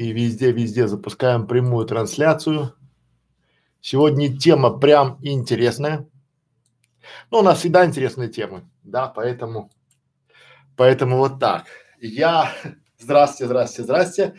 и везде-везде запускаем прямую трансляцию. Сегодня тема прям интересная. Ну, у нас всегда интересные темы, да, поэтому, поэтому вот так. Я, здрасте, здрасте, здрасте.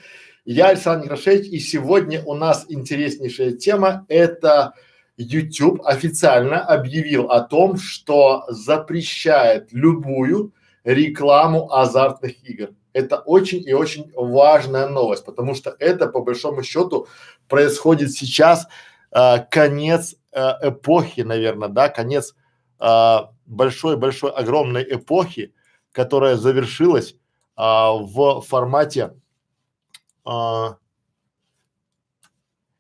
Я Александр Грошевич, и сегодня у нас интереснейшая тема – это YouTube официально объявил о том, что запрещает любую рекламу азартных игр. Это очень и очень важная новость, потому что это по большому счету происходит сейчас э, конец э, эпохи, наверное, да, конец большой-большой, огромной эпохи, которая завершилась э, в формате э,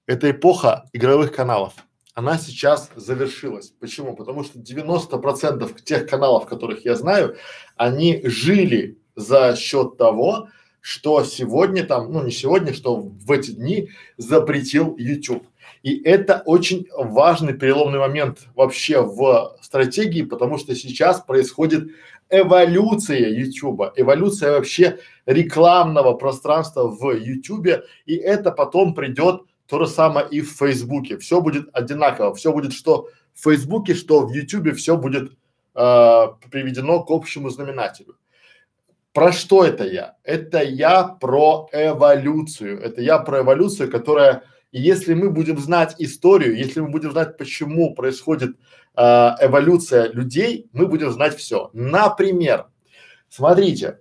это эпоха игровых каналов она сейчас завершилась. Почему? Потому что 90% тех каналов, которых я знаю, они жили за счет того, что сегодня там, ну не сегодня, что в эти дни запретил YouTube. И это очень важный переломный момент вообще в стратегии, потому что сейчас происходит эволюция YouTube, эволюция вообще рекламного пространства в YouTube, и это потом придет то же самое и в Фейсбуке. Все будет одинаково. Все будет что в Фейсбуке, что в Ютубе, все будет э, приведено к общему знаменателю. Про что это я? Это я про эволюцию. Это я про эволюцию, которая, если мы будем знать историю, если мы будем знать, почему происходит э, эволюция людей, мы будем знать все. Например, смотрите,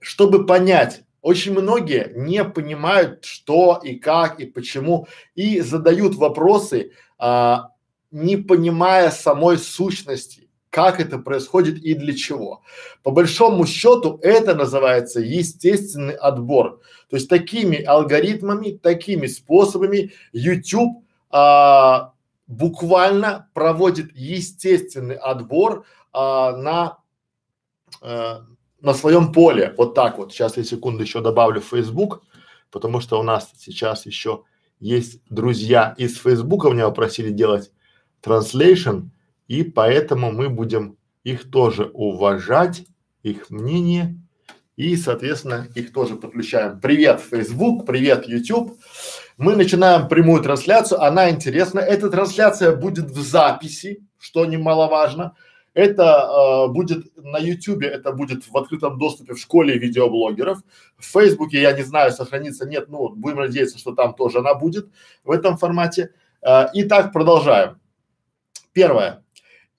чтобы понять, очень многие не понимают, что и как и почему, и задают вопросы, а, не понимая самой сущности, как это происходит и для чего. По большому счету это называется естественный отбор. То есть такими алгоритмами, такими способами YouTube а, буквально проводит естественный отбор а, на а, на своем поле, вот так вот. Сейчас я секунду еще добавлю Facebook, потому что у нас сейчас еще есть друзья из Facebook, меня попросили делать translation, и поэтому мы будем их тоже уважать, их мнение, и, соответственно, их тоже подключаем. Привет, Facebook, привет, YouTube. Мы начинаем прямую трансляцию, она интересна. Эта трансляция будет в записи, что немаловажно. Это э, будет на Ютубе, это будет в открытом доступе в школе видеоблогеров. В Фейсбуке, я не знаю, сохранится, нет, ну, будем надеяться, что там тоже она будет в этом формате. Э, итак, продолжаем. Первое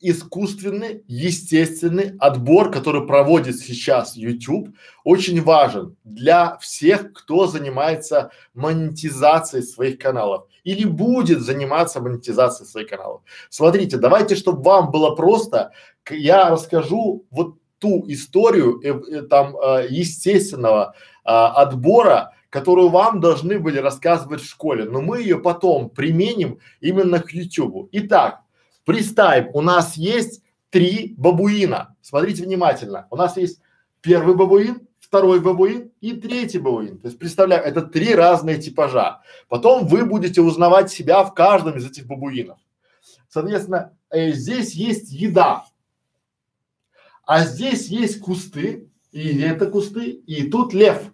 искусственный, естественный отбор, который проводит сейчас YouTube, очень важен для всех, кто занимается монетизацией своих каналов или будет заниматься монетизацией своих каналов. Смотрите, давайте, чтобы вам было просто, я расскажу вот ту историю э, э, там э, естественного э, отбора, которую вам должны были рассказывать в школе, но мы ее потом применим именно к YouTube. Итак, Представим, у нас есть три бабуина. Смотрите внимательно. У нас есть первый бабуин, второй бабуин и третий бабуин. То есть представляю, это три разные типажа. Потом вы будете узнавать себя в каждом из этих бабуинов. Соответственно, э, здесь есть еда, а здесь есть кусты, и это кусты, и тут лев.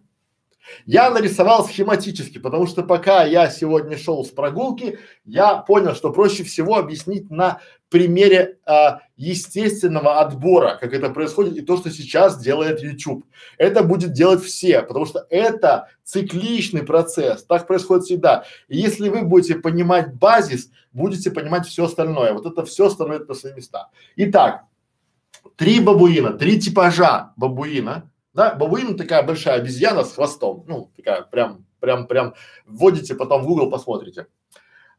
Я нарисовал схематически, потому что пока я сегодня шел с прогулки, я понял, что проще всего объяснить на примере а, естественного отбора, как это происходит и то, что сейчас делает YouTube. Это будет делать все, потому что это цикличный процесс, так происходит всегда. И если вы будете понимать базис, будете понимать все остальное. Вот это все становится на свои места. Итак, три бабуина, три типажа бабуина да, бабуин такая большая обезьяна с хвостом, ну такая прям, прям, прям вводите потом в Google посмотрите.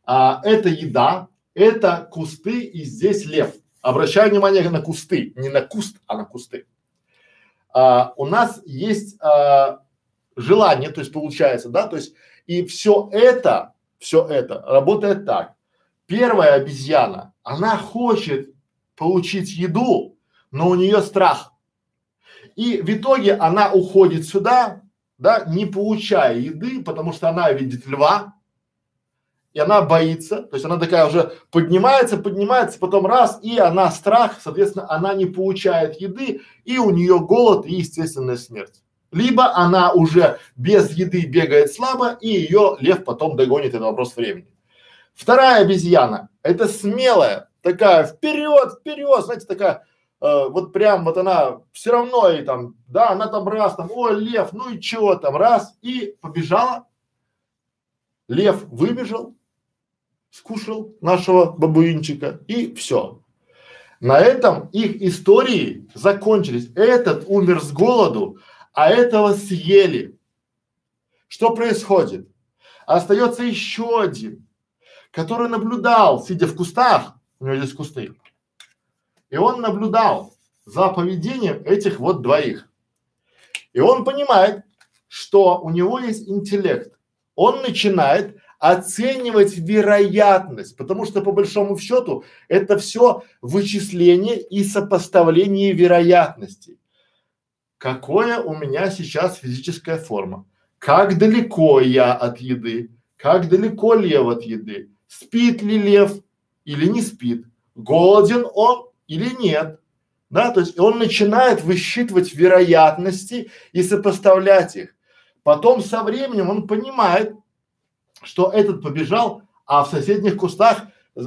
А, это еда, это кусты и здесь лев. Обращаю внимание на кусты, не на куст, а на кусты. А, у нас есть а, желание, то есть получается, да, то есть и все это, все это работает так. Первая обезьяна, она хочет получить еду, но у нее страх. И в итоге она уходит сюда, да, не получая еды, потому что она видит льва, и она боится, то есть она такая уже поднимается, поднимается, потом раз, и она страх, соответственно, она не получает еды, и у нее голод и естественная смерть. либо она уже без еды бегает слабо, и ее лев потом догонит, это вопрос времени. Вторая обезьяна – это смелая, такая вперед, вперед, знаете, такая э, вот прям вот она все равно и там, да, она там раз там, ой, лев, ну и чего там, раз, и побежала. Лев выбежал, скушал нашего бабуинчика и все. На этом их истории закончились. Этот умер с голоду, а этого съели. Что происходит? Остается еще один, который наблюдал, сидя в кустах, у него здесь кусты, и он наблюдал за поведением этих вот двоих. И он понимает, что у него есть интеллект. Он начинает оценивать вероятность, потому что по большому счету это все вычисление и сопоставление вероятностей. Какое у меня сейчас физическая форма? Как далеко я от еды? Как далеко лев от еды? Спит ли лев или не спит? Голоден он или нет? Да, то есть он начинает высчитывать вероятности и сопоставлять их. Потом со временем он понимает, что этот побежал, а в соседних кустах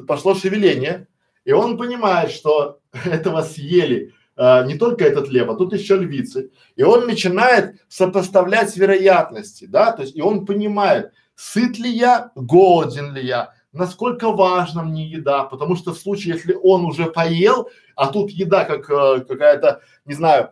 пошло шевеление, и он понимает, что этого съели а, не только этот лев, а тут еще львицы, и он начинает сопоставлять вероятности, да, то есть и он понимает, сыт ли я, голоден ли я, насколько важна мне еда, потому что в случае, если он уже поел, а тут еда как э, какая-то, не знаю,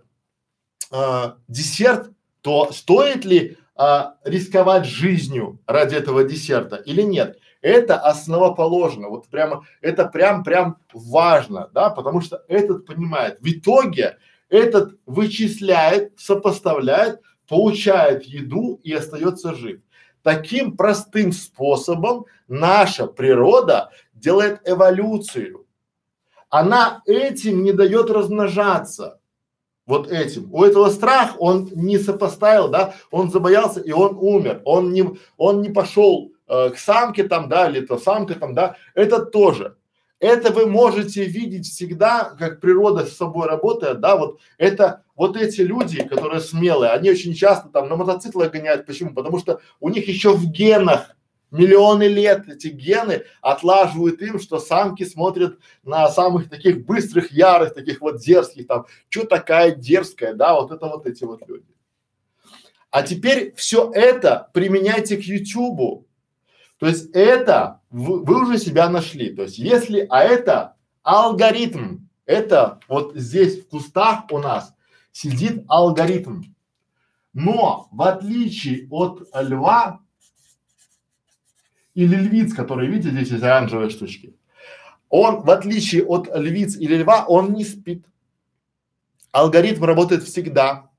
э, десерт, то стоит ли а, рисковать жизнью ради этого десерта или нет. Это основоположно, вот прямо, это прям, прям важно, да, потому что этот понимает. В итоге этот вычисляет, сопоставляет, получает еду и остается жив. Таким простым способом наша природа делает эволюцию. Она этим не дает размножаться вот этим. У этого страх, он не сопоставил, да, он забоялся и он умер. Он не, он не пошел э, к самке там, да, или то самка там, да, это тоже. Это вы можете видеть всегда, как природа с собой работает, да, вот это, вот эти люди, которые смелые, они очень часто там на мотоциклах гоняют, почему? Потому что у них еще в генах миллионы лет эти гены отлаживают им, что самки смотрят на самых таких быстрых, ярых, таких вот дерзких там, что такая дерзкая, да, вот это вот эти вот люди. А теперь все это применяйте к Ютубу. То есть это вы, вы уже себя нашли. То есть если, а это алгоритм, это вот здесь в кустах у нас сидит алгоритм. Но в отличие от льва, или львиц, которые, видите, здесь есть оранжевые штучки. Он, в отличие от львиц или льва, он не спит. Алгоритм работает всегда.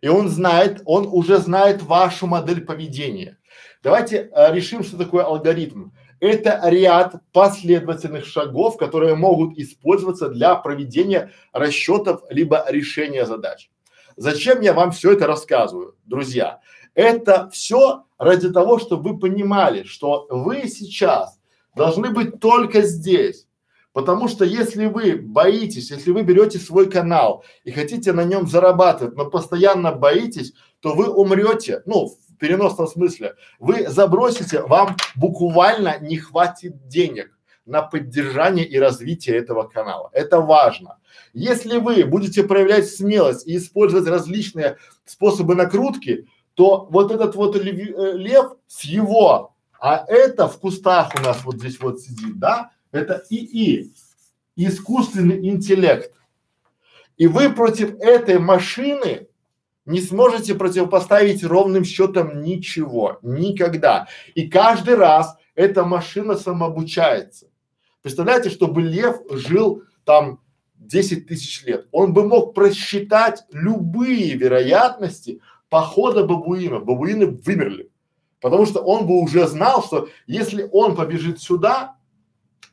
И он знает, он уже знает вашу модель поведения. Давайте а, решим, что такое алгоритм. Это ряд последовательных шагов, которые могут использоваться для проведения расчетов либо решения задач. Зачем я вам все это рассказываю, друзья? Это все ради того, чтобы вы понимали, что вы сейчас должны быть только здесь. Потому что если вы боитесь, если вы берете свой канал и хотите на нем зарабатывать, но постоянно боитесь, то вы умрете, ну, в переносном смысле, вы забросите, вам буквально не хватит денег на поддержание и развитие этого канала. Это важно. Если вы будете проявлять смелость и использовать различные способы накрутки, то вот этот вот лев, э, лев с его, а это в кустах у нас вот здесь вот сидит, да, это ИИ, искусственный интеллект. И вы против этой машины не сможете противопоставить ровным счетом ничего, никогда. И каждый раз эта машина самообучается. Представляете, чтобы лев жил там 10 тысяч лет, он бы мог просчитать любые вероятности похода бабуинов, бабуины вымерли. Потому что он бы уже знал, что если он побежит сюда,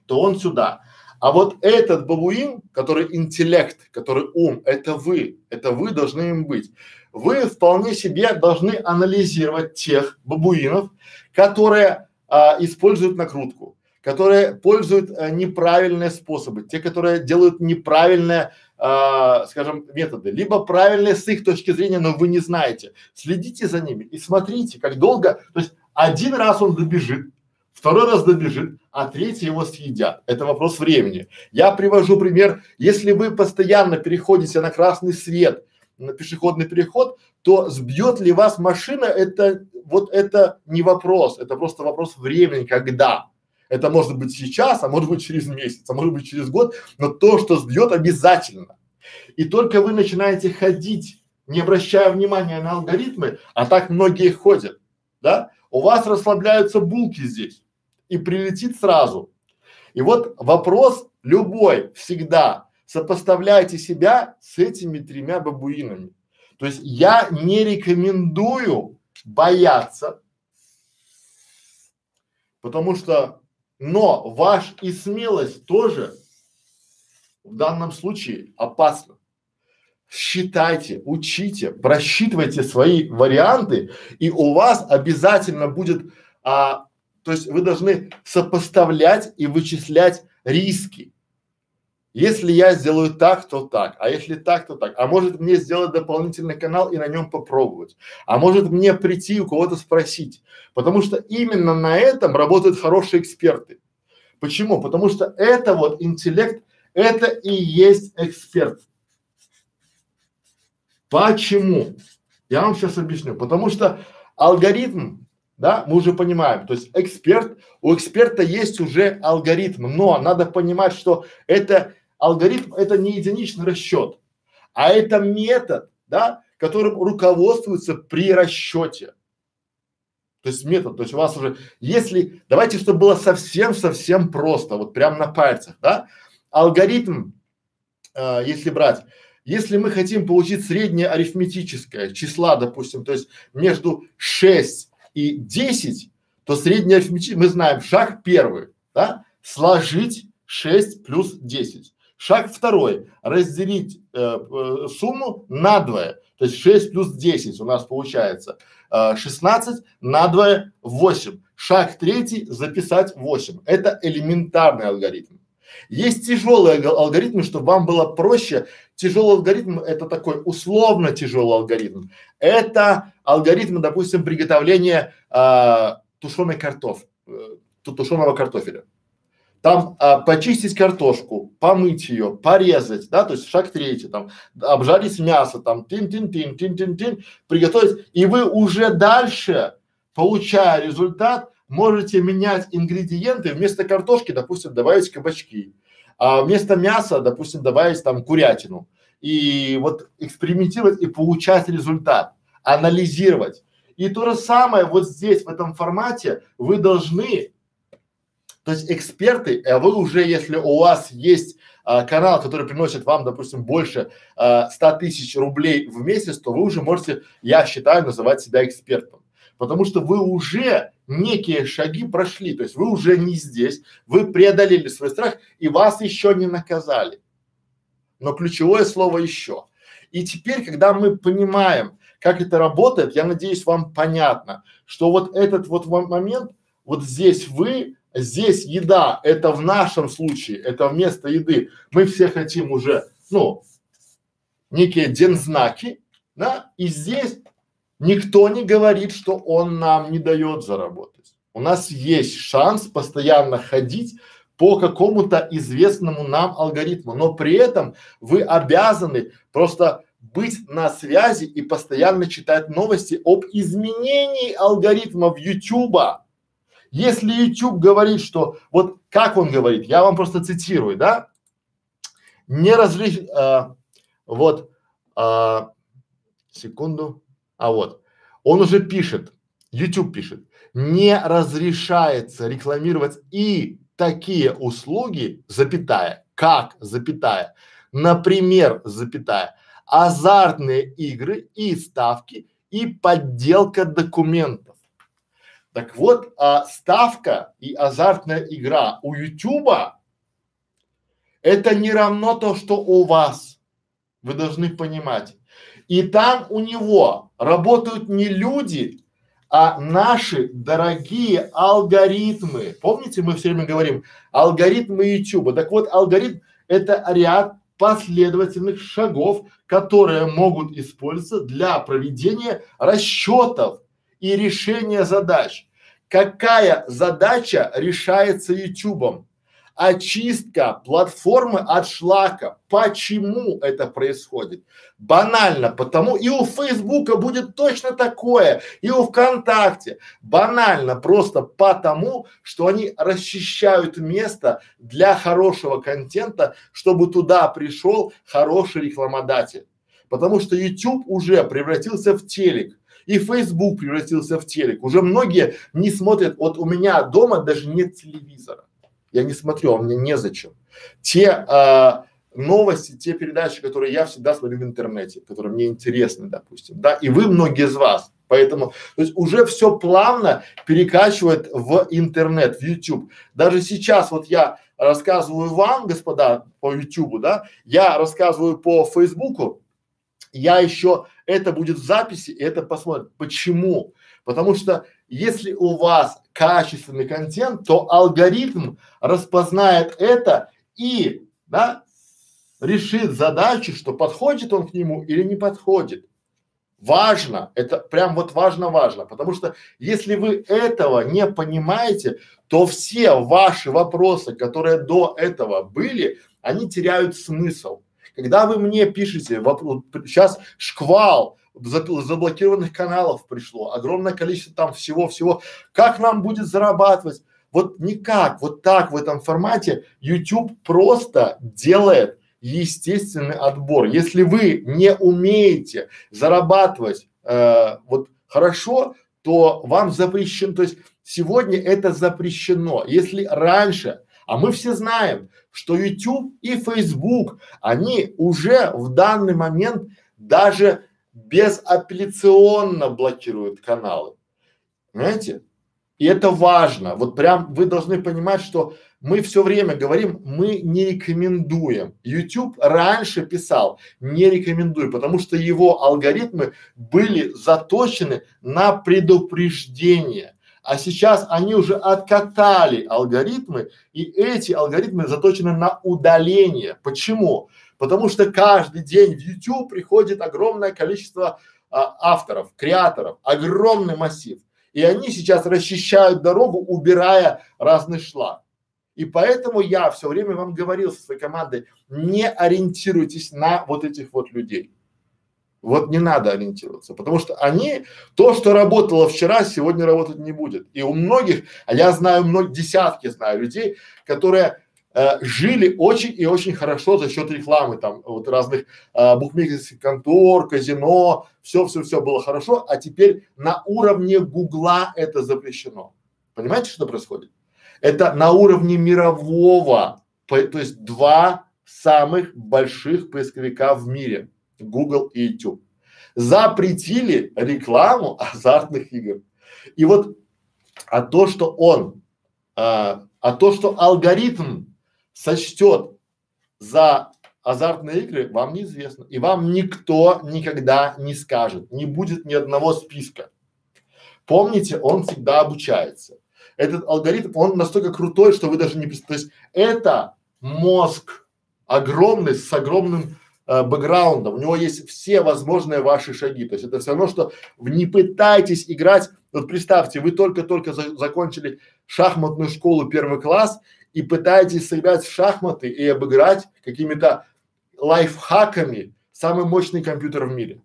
то он сюда. А вот этот бабуин, который интеллект, который ум, это вы, это вы должны им быть. Вы вполне себе должны анализировать тех бабуинов, которые а, используют накрутку, которые пользуют э, неправильные способы, те, которые делают неправильные, э, скажем, методы, либо правильные с их точки зрения, но вы не знаете. Следите за ними и смотрите, как долго, то есть один раз он добежит, второй раз добежит, а третий его съедят. Это вопрос времени. Я привожу пример, если вы постоянно переходите на красный свет, на пешеходный переход, то сбьет ли вас машина, это вот это не вопрос, это просто вопрос времени, когда. Это может быть сейчас, а может быть через месяц, а может быть через год, но то, что сбьет, обязательно. И только вы начинаете ходить, не обращая внимания на алгоритмы, а так многие ходят, да, у вас расслабляются булки здесь и прилетит сразу. И вот вопрос любой всегда сопоставляйте себя с этими тремя бабуинами. То есть я не рекомендую бояться, потому что но ваш и смелость тоже в данном случае опасна. Считайте, учите, просчитывайте свои варианты, и у вас обязательно будет, а, то есть вы должны сопоставлять и вычислять риски. Если я сделаю так, то так, а если так, то так. А может мне сделать дополнительный канал и на нем попробовать. А может мне прийти у кого-то спросить. Потому что именно на этом работают хорошие эксперты. Почему? Потому что это вот интеллект, это и есть эксперт. Почему? Я вам сейчас объясню. Потому что алгоритм, да, мы уже понимаем, то есть эксперт, у эксперта есть уже алгоритм, но надо понимать, что это алгоритм это не единичный расчет, а это метод, да, которым руководствуется при расчете. То есть метод, то есть у вас уже, если, давайте, чтобы было совсем-совсем просто, вот прям на пальцах, да, алгоритм, э, если брать, если мы хотим получить среднее арифметическое числа, допустим, то есть между 6 и 10, то среднее арифметическое, мы знаем, шаг первый, да, сложить 6 плюс 10. Шаг второй, разделить э, э, сумму на двое, то есть 6 плюс 10 у нас получается э, 16 на двое 8. Шаг третий, записать 8. Это элементарный алгоритм. Есть тяжелые алгоритмы, чтобы вам было проще. Тяжелый алгоритм это такой условно тяжелый алгоритм. Это алгоритм, допустим, приготовления э, тушеной картоф, э, тушеного картофеля. Там а, почистить картошку, помыть ее, порезать, да, то есть шаг третий, там, обжарить мясо, там, тин-тин-тин, тин-тин-тин, приготовить, и вы уже дальше, получая результат, можете менять ингредиенты, вместо картошки, допустим, добавить кабачки, а вместо мяса, допустим, добавить там курятину. И вот экспериментировать и получать результат, анализировать. И то же самое вот здесь, в этом формате, вы должны то есть эксперты, а вы уже, если у вас есть а, канал, который приносит вам, допустим, больше а, 100 тысяч рублей в месяц, то вы уже можете, я считаю, называть себя экспертом. Потому что вы уже некие шаги прошли, то есть вы уже не здесь, вы преодолели свой страх и вас еще не наказали. Но ключевое слово еще. И теперь, когда мы понимаем, как это работает, я надеюсь, вам понятно, что вот этот вот момент, вот здесь вы Здесь еда, это в нашем случае, это вместо еды. Мы все хотим уже, ну, некие дензнаки, да, и здесь никто не говорит, что он нам не дает заработать. У нас есть шанс постоянно ходить по какому-то известному нам алгоритму, но при этом вы обязаны просто быть на связи и постоянно читать новости об изменении алгоритмов Ютуба. Если YouTube говорит, что вот как он говорит, я вам просто цитирую, да, не разреш, а, вот, а, секунду, а вот, он уже пишет, YouTube пишет, не разрешается рекламировать и такие услуги, запятая, как, запятая, например, запятая, азартные игры и ставки и подделка документов. Так вот, а, ставка и азартная игра у Ютуба это не равно то, что у вас. Вы должны понимать. И там у него работают не люди, а наши дорогие алгоритмы. Помните, мы все время говорим алгоритмы YouTube. Так вот, алгоритм это ряд последовательных шагов, которые могут использоваться для проведения расчетов и решения задач. Какая задача решается YouTube? очистка платформы от шлака. Почему это происходит? Банально, потому и у Фейсбука будет точно такое, и у ВКонтакте. Банально, просто потому, что они расчищают место для хорошего контента, чтобы туда пришел хороший рекламодатель. Потому что YouTube уже превратился в телек. И Facebook превратился в телек. Уже многие не смотрят. Вот у меня дома даже нет телевизора. Я не смотрю, а мне незачем. Те а, новости, те передачи, которые я всегда смотрю в интернете, которые мне интересны, допустим, да, и вы многие из вас. Поэтому, то есть уже все плавно перекачивает в интернет, в YouTube. Даже сейчас вот я рассказываю вам, господа, по YouTube, да, я рассказываю по Фейсбуку, я еще, это будет в записи, и это посмотрят. Почему? Потому что если у вас качественный контент, то алгоритм распознает это и, да, решит задачу, что подходит он к нему или не подходит. Важно, это прям вот важно-важно, потому что если вы этого не понимаете, то все ваши вопросы, которые до этого были, они теряют смысл. Когда вы мне пишете, вопрос, сейчас шквал заблокированных каналов пришло, огромное количество там всего-всего. Как нам будет зарабатывать? Вот никак, вот так в этом формате YouTube просто делает естественный отбор. Если вы не умеете зарабатывать э, вот хорошо, то вам запрещено, то есть сегодня это запрещено. Если раньше, а мы все знаем, что YouTube и Facebook, они уже в данный момент даже безапелляционно блокируют каналы. Понимаете? И это важно. Вот прям вы должны понимать, что мы все время говорим, мы не рекомендуем. YouTube раньше писал, не рекомендую, потому что его алгоритмы были заточены на предупреждение. А сейчас они уже откатали алгоритмы, и эти алгоритмы заточены на удаление. Почему? Потому что каждый день в YouTube приходит огромное количество а, авторов, креаторов, огромный массив. И они сейчас расчищают дорогу, убирая разный шлак. И поэтому я все время вам говорил со своей командой, не ориентируйтесь на вот этих вот людей. Вот не надо ориентироваться, потому что они, то, что работало вчера, сегодня работать не будет. И у многих, а я знаю много, десятки знаю людей, которые э, жили очень и очень хорошо за счет рекламы, там вот разных э, букмекерских контор, казино, все-все-все было хорошо, а теперь на уровне Гугла это запрещено. Понимаете, что происходит? Это на уровне мирового, по, то есть два самых больших поисковика в мире – Google и YouTube. Запретили рекламу азартных игр. И вот, а то, что он, а, а то, что алгоритм сочтет за азартные игры, вам неизвестно. И вам никто никогда не скажет, не будет ни одного списка. Помните, он всегда обучается. Этот алгоритм, он настолько крутой, что вы даже не представляете. То есть это мозг огромный, с огромным э, бэкграундом, у него есть все возможные ваши шаги. То есть это все равно, что не пытайтесь играть. Вот представьте, вы только-только за, закончили шахматную школу первый класс и пытаетесь сыграть в шахматы и обыграть какими-то лайфхаками самый мощный компьютер в мире.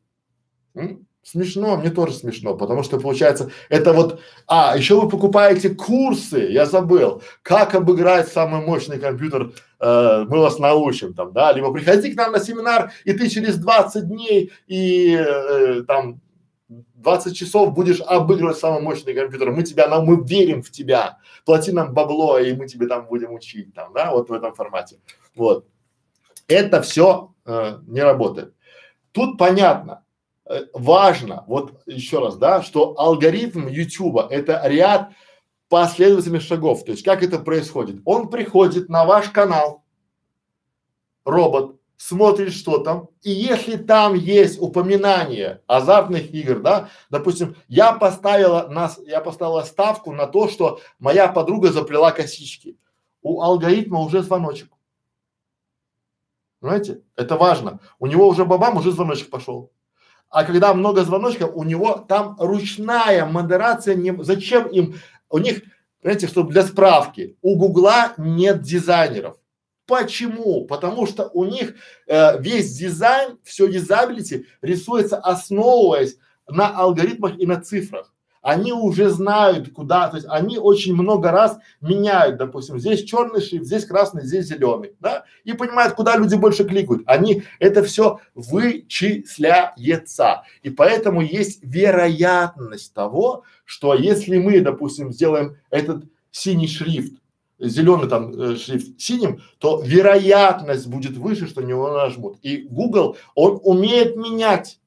М? Смешно, мне тоже смешно, потому что получается, это вот, а, еще вы покупаете курсы, я забыл, как обыграть самый мощный компьютер, э, мы вас научим там, да, либо приходи к нам на семинар, и ты через 20 дней и э, там 20 часов будешь обыгрывать самый мощный компьютер, мы тебя, нам, мы верим в тебя, плати нам бабло, и мы тебе там будем учить, там, да, вот в этом формате, вот. Это все э, не работает. Тут понятно, важно, вот еще раз, да, что алгоритм YouTube это ряд последовательных шагов. То есть как это происходит? Он приходит на ваш канал, робот, смотрит, что там, и если там есть упоминание азартных игр, да, допустим, я поставила нас, я поставила ставку на то, что моя подруга заплела косички, у алгоритма уже звоночек. Понимаете? Это важно. У него уже бабам уже звоночек пошел. А когда много звоночков, у него там ручная модерация. Не, зачем им? У них, знаете, чтобы для справки, у Гугла нет дизайнеров. Почему? Потому что у них э, весь дизайн, все юзабилити рисуется основываясь на алгоритмах и на цифрах. Они уже знают, куда, то есть они очень много раз меняют, допустим, здесь черный шрифт, здесь красный, здесь зеленый, да, и понимают, куда люди больше кликают. Они, это все вычисляется. И поэтому есть вероятность того, что если мы, допустим, сделаем этот синий шрифт зеленый там э, шрифт синим, то вероятность будет выше, что него нажмут. И Google, он умеет менять.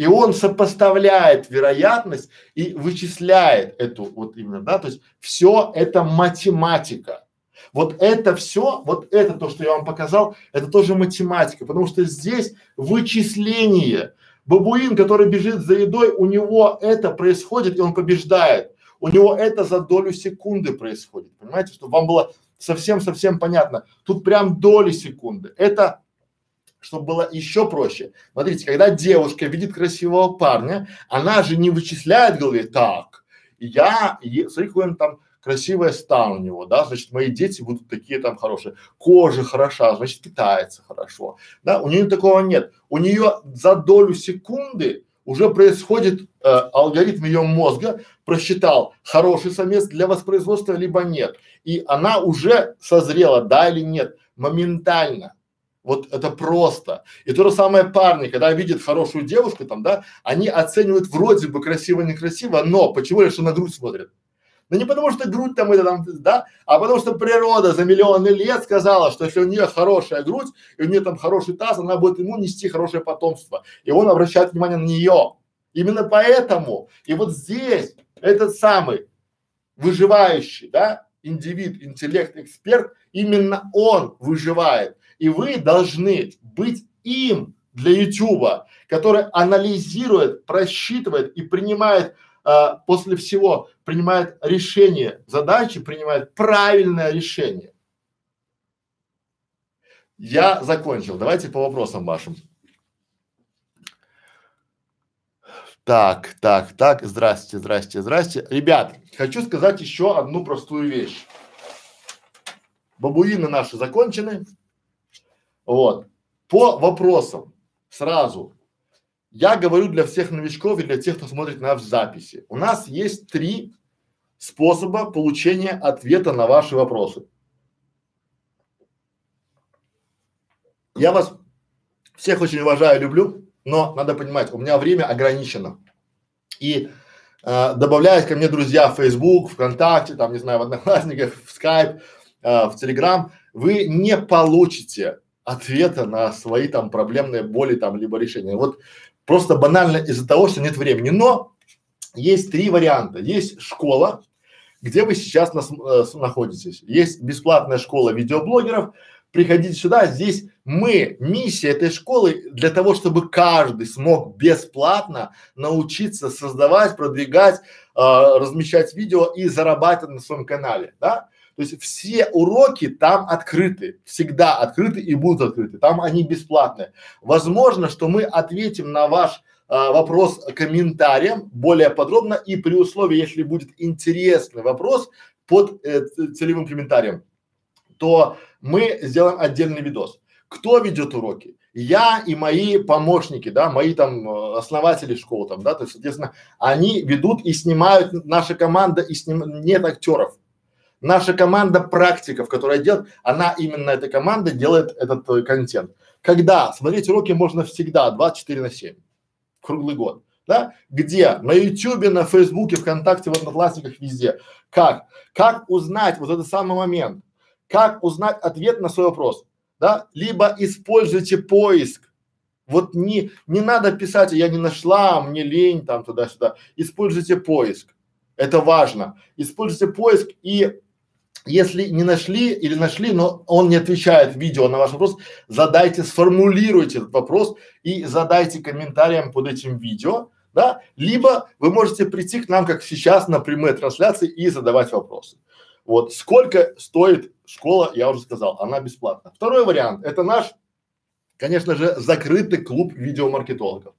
И он сопоставляет вероятность и вычисляет эту вот именно, да, то есть все это математика. Вот это все, вот это то, что я вам показал, это тоже математика, потому что здесь вычисление. Бабуин, который бежит за едой, у него это происходит, и он побеждает у него это за долю секунды происходит, понимаете, чтобы вам было совсем-совсем понятно. Тут прям доли секунды. Это чтобы было еще проще. Смотрите, когда девушка видит красивого парня, она же не вычисляет в голове, так, я, смотри, какой он там красивая стан у него, да, значит, мои дети будут такие там хорошие, кожа хороша, значит, питается хорошо, да, у нее такого нет. У нее за долю секунды уже происходит э, алгоритм ее мозга, просчитал хороший самец для воспроизводства либо нет. И она уже созрела, да или нет, моментально. Вот это просто. И то же самое парни, когда видят хорошую девушку там, да, они оценивают вроде бы красиво-некрасиво, но почему лишь на грудь смотрят? Ну не потому что грудь там это там, да, а потому что природа за миллионы лет сказала, что если у нее хорошая грудь и у нее там хороший таз, она будет ему нести хорошее потомство. И он обращает внимание на нее. Именно поэтому и вот здесь этот самый выживающий, да, индивид, интеллект, эксперт, именно он выживает. И вы должны быть им для Ютуба, который анализирует, просчитывает и принимает а, после всего принимает решение задачи, принимает правильное решение. Я закончил. Давайте по вопросам вашим. Так, так, так, здрасте, здрасте, здрасте. Ребят, хочу сказать еще одну простую вещь. Бабуины наши закончены. Вот. По вопросам сразу я говорю для всех новичков и для тех, кто смотрит нас в записи. У нас есть три способа получения ответа на ваши вопросы. Я вас всех очень уважаю, люблю, но надо понимать, у меня время ограничено. И э, добавляясь ко мне друзья в Facebook, ВКонтакте, там, не знаю, в Одноклассниках, в Skype, э, в Telegram, вы не получите ответа на свои там проблемные боли там либо решения. Вот Просто банально из-за того, что нет времени. Но есть три варианта. Есть школа, где вы сейчас нас, э, находитесь. Есть бесплатная школа видеоблогеров. Приходите сюда. Здесь мы, миссия этой школы для того, чтобы каждый смог бесплатно научиться создавать, продвигать, э, размещать видео и зарабатывать на своем канале, да. То есть все уроки там открыты, всегда открыты и будут открыты. Там они бесплатные. Возможно, что мы ответим на ваш а, вопрос комментарием более подробно и при условии, если будет интересный вопрос под э, целевым комментарием, то мы сделаем отдельный видос. Кто ведет уроки? Я и мои помощники, да, мои там э, основатели школы там, да, то есть, соответственно, они ведут и снимают, наша команда и сним, нет актеров, Наша команда практиков, которая делает, она именно эта команда делает этот э, контент. Когда смотреть уроки можно всегда 24 на 7, круглый год, да? Где? На ютюбе, на фейсбуке, вконтакте, в одноклассниках, везде. Как? Как узнать вот этот самый момент? Как узнать ответ на свой вопрос? Да? Либо используйте поиск. Вот не, не надо писать, я не нашла, мне лень там туда-сюда. Используйте поиск. Это важно. Используйте поиск и если не нашли или нашли, но он не отвечает видео на ваш вопрос, задайте, сформулируйте этот вопрос и задайте комментарием под этим видео, да, либо вы можете прийти к нам, как сейчас, на прямые трансляции и задавать вопросы. Вот, сколько стоит школа, я уже сказал, она бесплатна. Второй вариант, это наш, конечно же, закрытый клуб видеомаркетологов.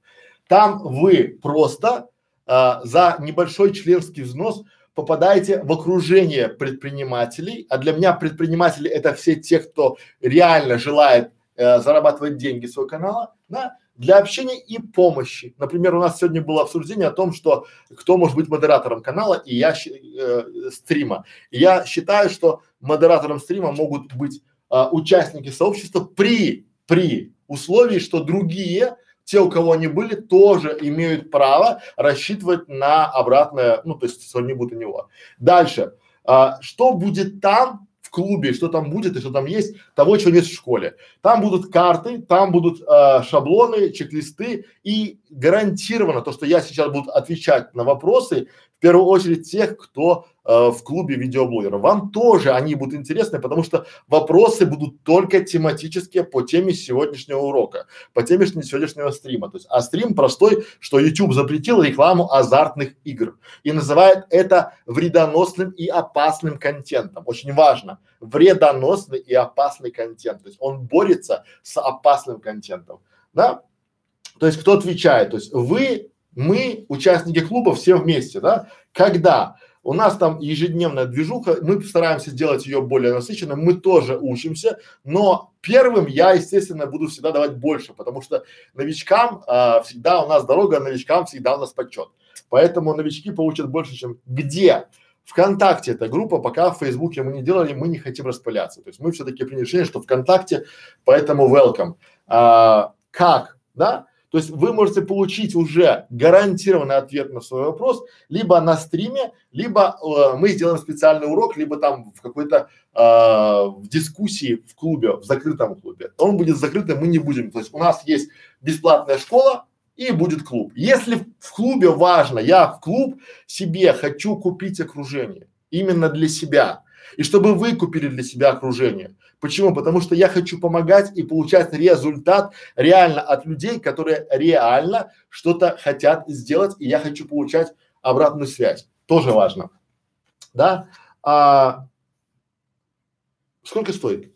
Там вы просто а, за небольшой членский взнос попадаете в окружение предпринимателей, а для меня предприниматели это все те, кто реально желает э, зарабатывать деньги своего канала, да, для общения и помощи. Например, у нас сегодня было обсуждение о том, что кто может быть модератором канала и я э, стрима. Я считаю, что модератором стрима могут быть э, участники сообщества при при условии, что другие те, у кого они были, тоже имеют право рассчитывать на обратное, ну, то есть, если они будут у него. Дальше. А, что будет там, в клубе, что там будет и что там есть, того, чего нет в школе. Там будут карты, там будут а, шаблоны, чек-листы и гарантированно то, что я сейчас буду отвечать на вопросы, первую очередь тех, кто э, в клубе видеоблогеров. Вам тоже они будут интересны, потому что вопросы будут только тематические по теме сегодняшнего урока, по теме сегодняшнего стрима. То есть, а стрим простой, что YouTube запретил рекламу азартных игр и называет это вредоносным и опасным контентом. Очень важно, вредоносный и опасный контент. То есть он борется с опасным контентом, да? То есть кто отвечает? То есть вы мы, участники клуба, все вместе, да, когда у нас там ежедневная движуха, мы стараемся сделать ее более насыщенной, мы тоже учимся, но первым я, естественно, буду всегда давать больше, потому что новичкам а, всегда у нас дорога, новичкам всегда у нас почет. Поэтому новички получат больше, чем где. ВКонтакте эта группа, пока в Фейсбуке мы не делали, мы не хотим распыляться. То есть мы все-таки приняли решение, что ВКонтакте, поэтому welcome. А, как, да? То есть вы можете получить уже гарантированный ответ на свой вопрос либо на стриме, либо э, мы сделаем специальный урок, либо там в какой-то э, в дискуссии в клубе, в закрытом клубе. Он будет закрытым, мы не будем. То есть у нас есть бесплатная школа и будет клуб. Если в клубе важно, я в клуб себе хочу купить окружение именно для себя, и чтобы вы купили для себя окружение. Почему? Потому что я хочу помогать и получать результат реально от людей, которые реально что-то хотят сделать, и я хочу получать обратную связь. Тоже важно. Да? А, сколько стоит?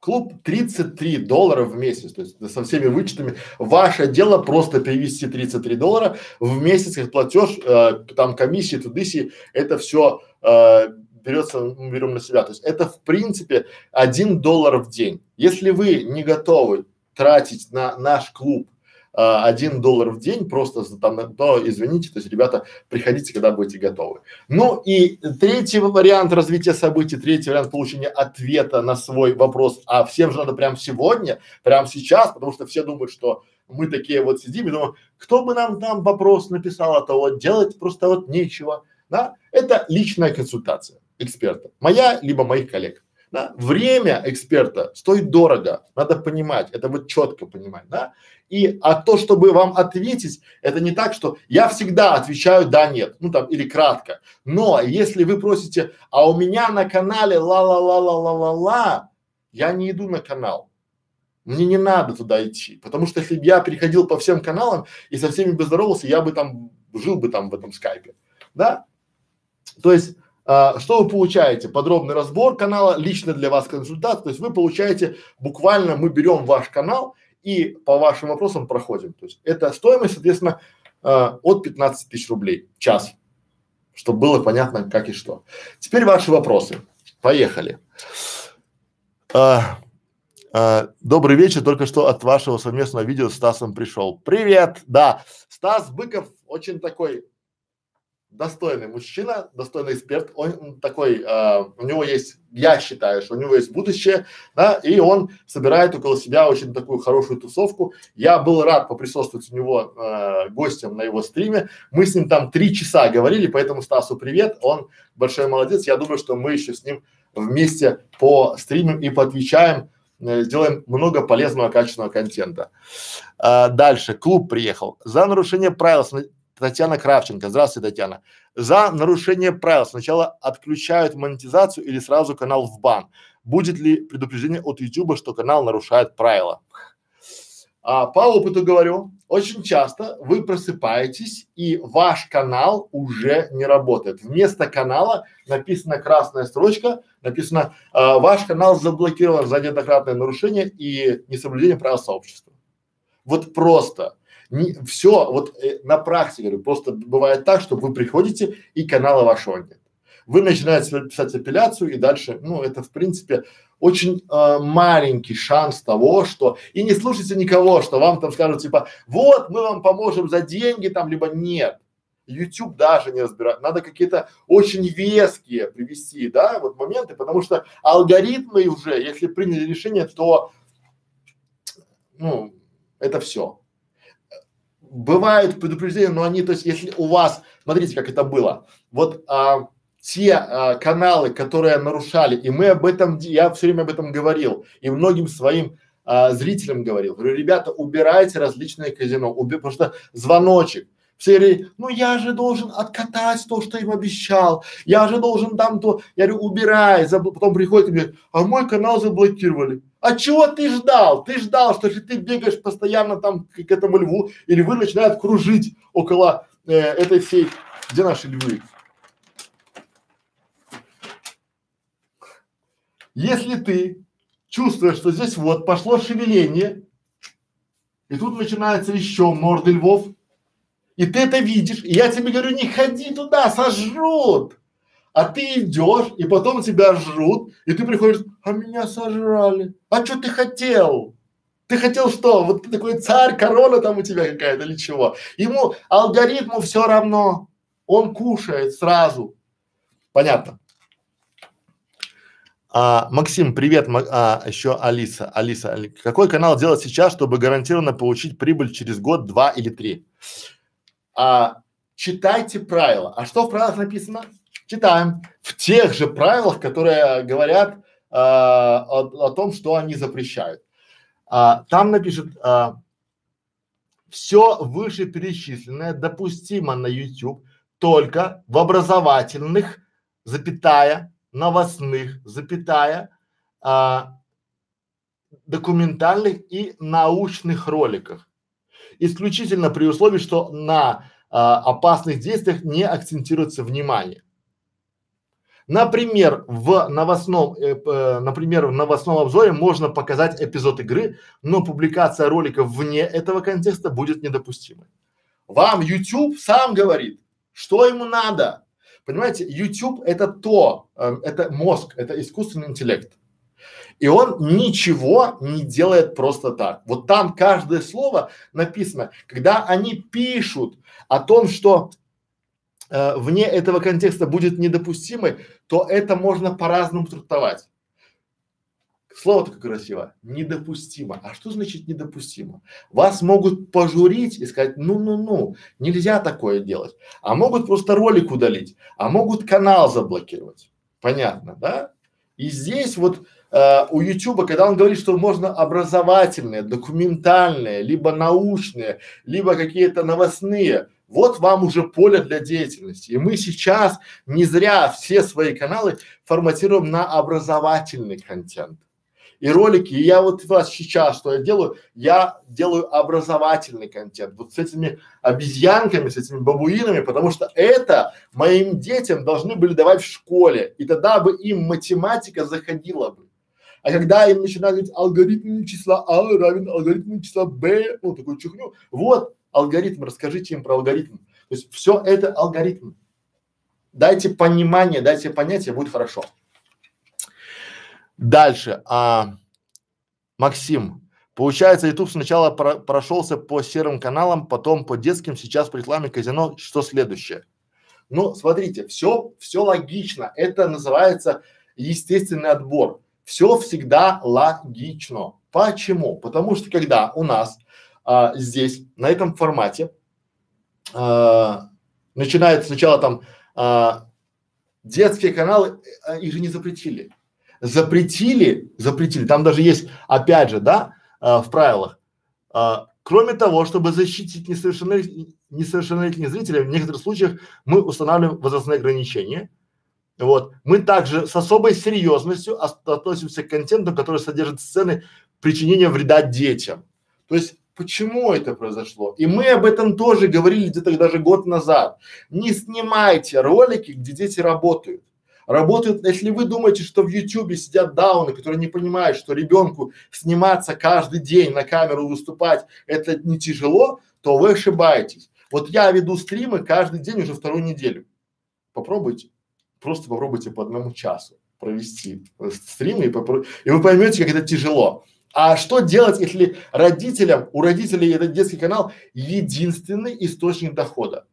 Клуб 33 доллара в месяц, то есть со всеми вычетами. Ваше дело просто перевести 33 доллара в месяц, как платеж, э, там комиссии, тудыси, это все э, берется, мы берем на себя. То есть это в принципе один доллар в день. Если вы не готовы тратить на наш клуб а, один доллар в день просто там, то извините, то есть ребята, приходите, когда будете готовы. Ну и третий вариант развития событий, третий вариант получения ответа на свой вопрос, а всем же надо прямо сегодня, прямо сейчас, потому что все думают, что мы такие вот сидим и думаем, кто бы нам там вопрос написал, а то вот делать просто вот нечего, да, это личная консультация эксперта, моя либо моих коллег. Да? Время эксперта стоит дорого, надо понимать, это вот четко понимать, да? И а то, чтобы вам ответить, это не так, что я всегда отвечаю да, нет, ну там или кратко. Но если вы просите, а у меня на канале ла-ла-ла-ла-ла-ла-ла, я не иду на канал. Мне не надо туда идти, потому что если бы я переходил по всем каналам и со всеми бы здоровался, я бы там жил бы там в этом скайпе, да? То есть а, что вы получаете? Подробный разбор канала, лично для вас консультация, то есть вы получаете буквально, мы берем ваш канал и по вашим вопросам проходим. То есть это стоимость, соответственно, а, от 15 тысяч рублей в час, чтобы было понятно, как и что. Теперь ваши вопросы. Поехали. А, а, добрый вечер, только что от вашего совместного видео с Стасом пришел. Привет, да, Стас Быков очень такой достойный мужчина, достойный эксперт, он такой, э, у него есть, я считаю, что у него есть будущее, да, и он собирает около себя очень такую хорошую тусовку. Я был рад поприсутствовать у него э, гостем на его стриме. Мы с ним там три часа говорили, поэтому Стасу привет, он большой молодец. Я думаю, что мы еще с ним вместе по стримам и поотвечаем, э, сделаем много полезного, качественного контента. А, дальше, клуб приехал. За нарушение правил Татьяна Кравченко. Здравствуйте, Татьяна. За нарушение правил сначала отключают монетизацию или сразу канал в бан. Будет ли предупреждение от YouTube, что канал нарушает правила? А, по опыту говорю, очень часто вы просыпаетесь и ваш канал уже не работает. Вместо канала написана красная строчка, написано а, ваш канал заблокирован за неоднократное нарушение и несоблюдение правил сообщества. Вот просто не, все вот э, на практике говорю, просто бывает так, что вы приходите и канала вашего нет. Вы начинаете писать апелляцию и дальше, ну это в принципе очень э, маленький шанс того, что и не слушайте никого, что вам там скажут типа, вот мы вам поможем за деньги там, либо нет. YouTube даже не разбирает. Надо какие-то очень веские привести, да, вот моменты, потому что алгоритмы уже, если приняли решение, то, ну, это все. Бывают предупреждения, но они, то есть, если у вас, смотрите, как это было. Вот а, те а, каналы, которые нарушали, и мы об этом, я все время об этом говорил, и многим своим а, зрителям говорил, говорю, ребята, убирайте различные казино, уби, потому что звоночек, все говорили, ну я же должен откатать то, что им обещал, я же должен там то, я говорю, убирай, забл... потом приходит и говорит, а мой канал заблокировали. А чего ты ждал? Ты ждал, что если ты бегаешь постоянно там к, к этому льву, или вы начинают кружить около э, этой всей, где наши львы? Если ты чувствуешь, что здесь вот пошло шевеление, и тут начинается еще морды львов, и ты это видишь, и я тебе говорю, не ходи туда, сожрут. А ты идешь, и потом тебя жрут, и ты приходишь, а меня сожрали. А что ты хотел? Ты хотел что? Вот ты такой царь, корона там у тебя какая-то или чего? Ему алгоритму все равно. Он кушает сразу. Понятно. А, Максим, привет, а, еще Алиса. Алиса, какой канал делать сейчас, чтобы гарантированно получить прибыль через год, два или три? А, читайте правила. А что в правилах написано? Читаем. В тех же правилах, которые говорят а, о, о том, что они запрещают. А, там напишут, а, все вышеперечисленное допустимо на YouTube только в образовательных, запятая, новостных, запятая, а, документальных и научных роликах. Исключительно при условии, что на а, опасных действиях не акцентируется внимание. Например, в новостном, э, э, например, в новостном обзоре можно показать эпизод игры, но публикация ролика вне этого контекста будет недопустимой. Вам YouTube сам говорит, что ему надо. Понимаете, YouTube это то, э, это мозг, это искусственный интеллект. И он ничего не делает просто так. Вот там каждое слово написано. Когда они пишут о том, что э, вне этого контекста будет недопустимой, то это можно по-разному трактовать. Слово такое красиво. Недопустимо. А что значит недопустимо? Вас могут пожурить и сказать, ну-ну-ну, нельзя такое делать. А могут просто ролик удалить, а могут канал заблокировать. Понятно, да? И здесь вот э, у Ютуба, когда он говорит, что можно образовательные, документальные, либо научные, либо какие-то новостные, вот вам уже поле для деятельности. И мы сейчас не зря все свои каналы форматируем на образовательный контент и ролики. И я вот вас сейчас, что я делаю, я делаю образовательный контент. Вот с этими обезьянками, с этими бабуинами, потому что это моим детям должны были давать в школе. И тогда бы им математика заходила бы. А когда им начинают говорить алгоритм числа А равен алгоритму числа Б, ну такую чухню, вот алгоритм, расскажите им про алгоритм. То есть все это алгоритм. Дайте понимание, дайте понятие, будет хорошо. Дальше. А, Максим, получается, YouTube сначала про прошелся по серым каналам, потом по детским, сейчас по рекламе казино. Что следующее? Ну, смотрите, все, все логично. Это называется естественный отбор. Все всегда логично. Почему? Потому что когда у нас а, здесь, на этом формате, а, начинает сначала там а, детские каналы, а, их же не запретили запретили, запретили, там даже есть, опять же, да, э, в правилах, э, Кроме того, чтобы защитить несовершеннолетних, несовершеннолетних зрителей, в некоторых случаях мы устанавливаем возрастные ограничения. Вот. Мы также с особой серьезностью относимся к контенту, который содержит сцены причинения вреда детям. То есть почему это произошло? И мы об этом тоже говорили где-то даже год назад. Не снимайте ролики, где дети работают. Работают, если вы думаете, что в Ютубе сидят дауны, которые не понимают, что ребенку сниматься каждый день на камеру выступать, это не тяжело, то вы ошибаетесь. Вот я веду стримы каждый день уже вторую неделю. Попробуйте. Просто попробуйте по одному часу провести стримы и, попро... и вы поймете, как это тяжело. А что делать, если родителям, у родителей этот детский канал единственный источник дохода?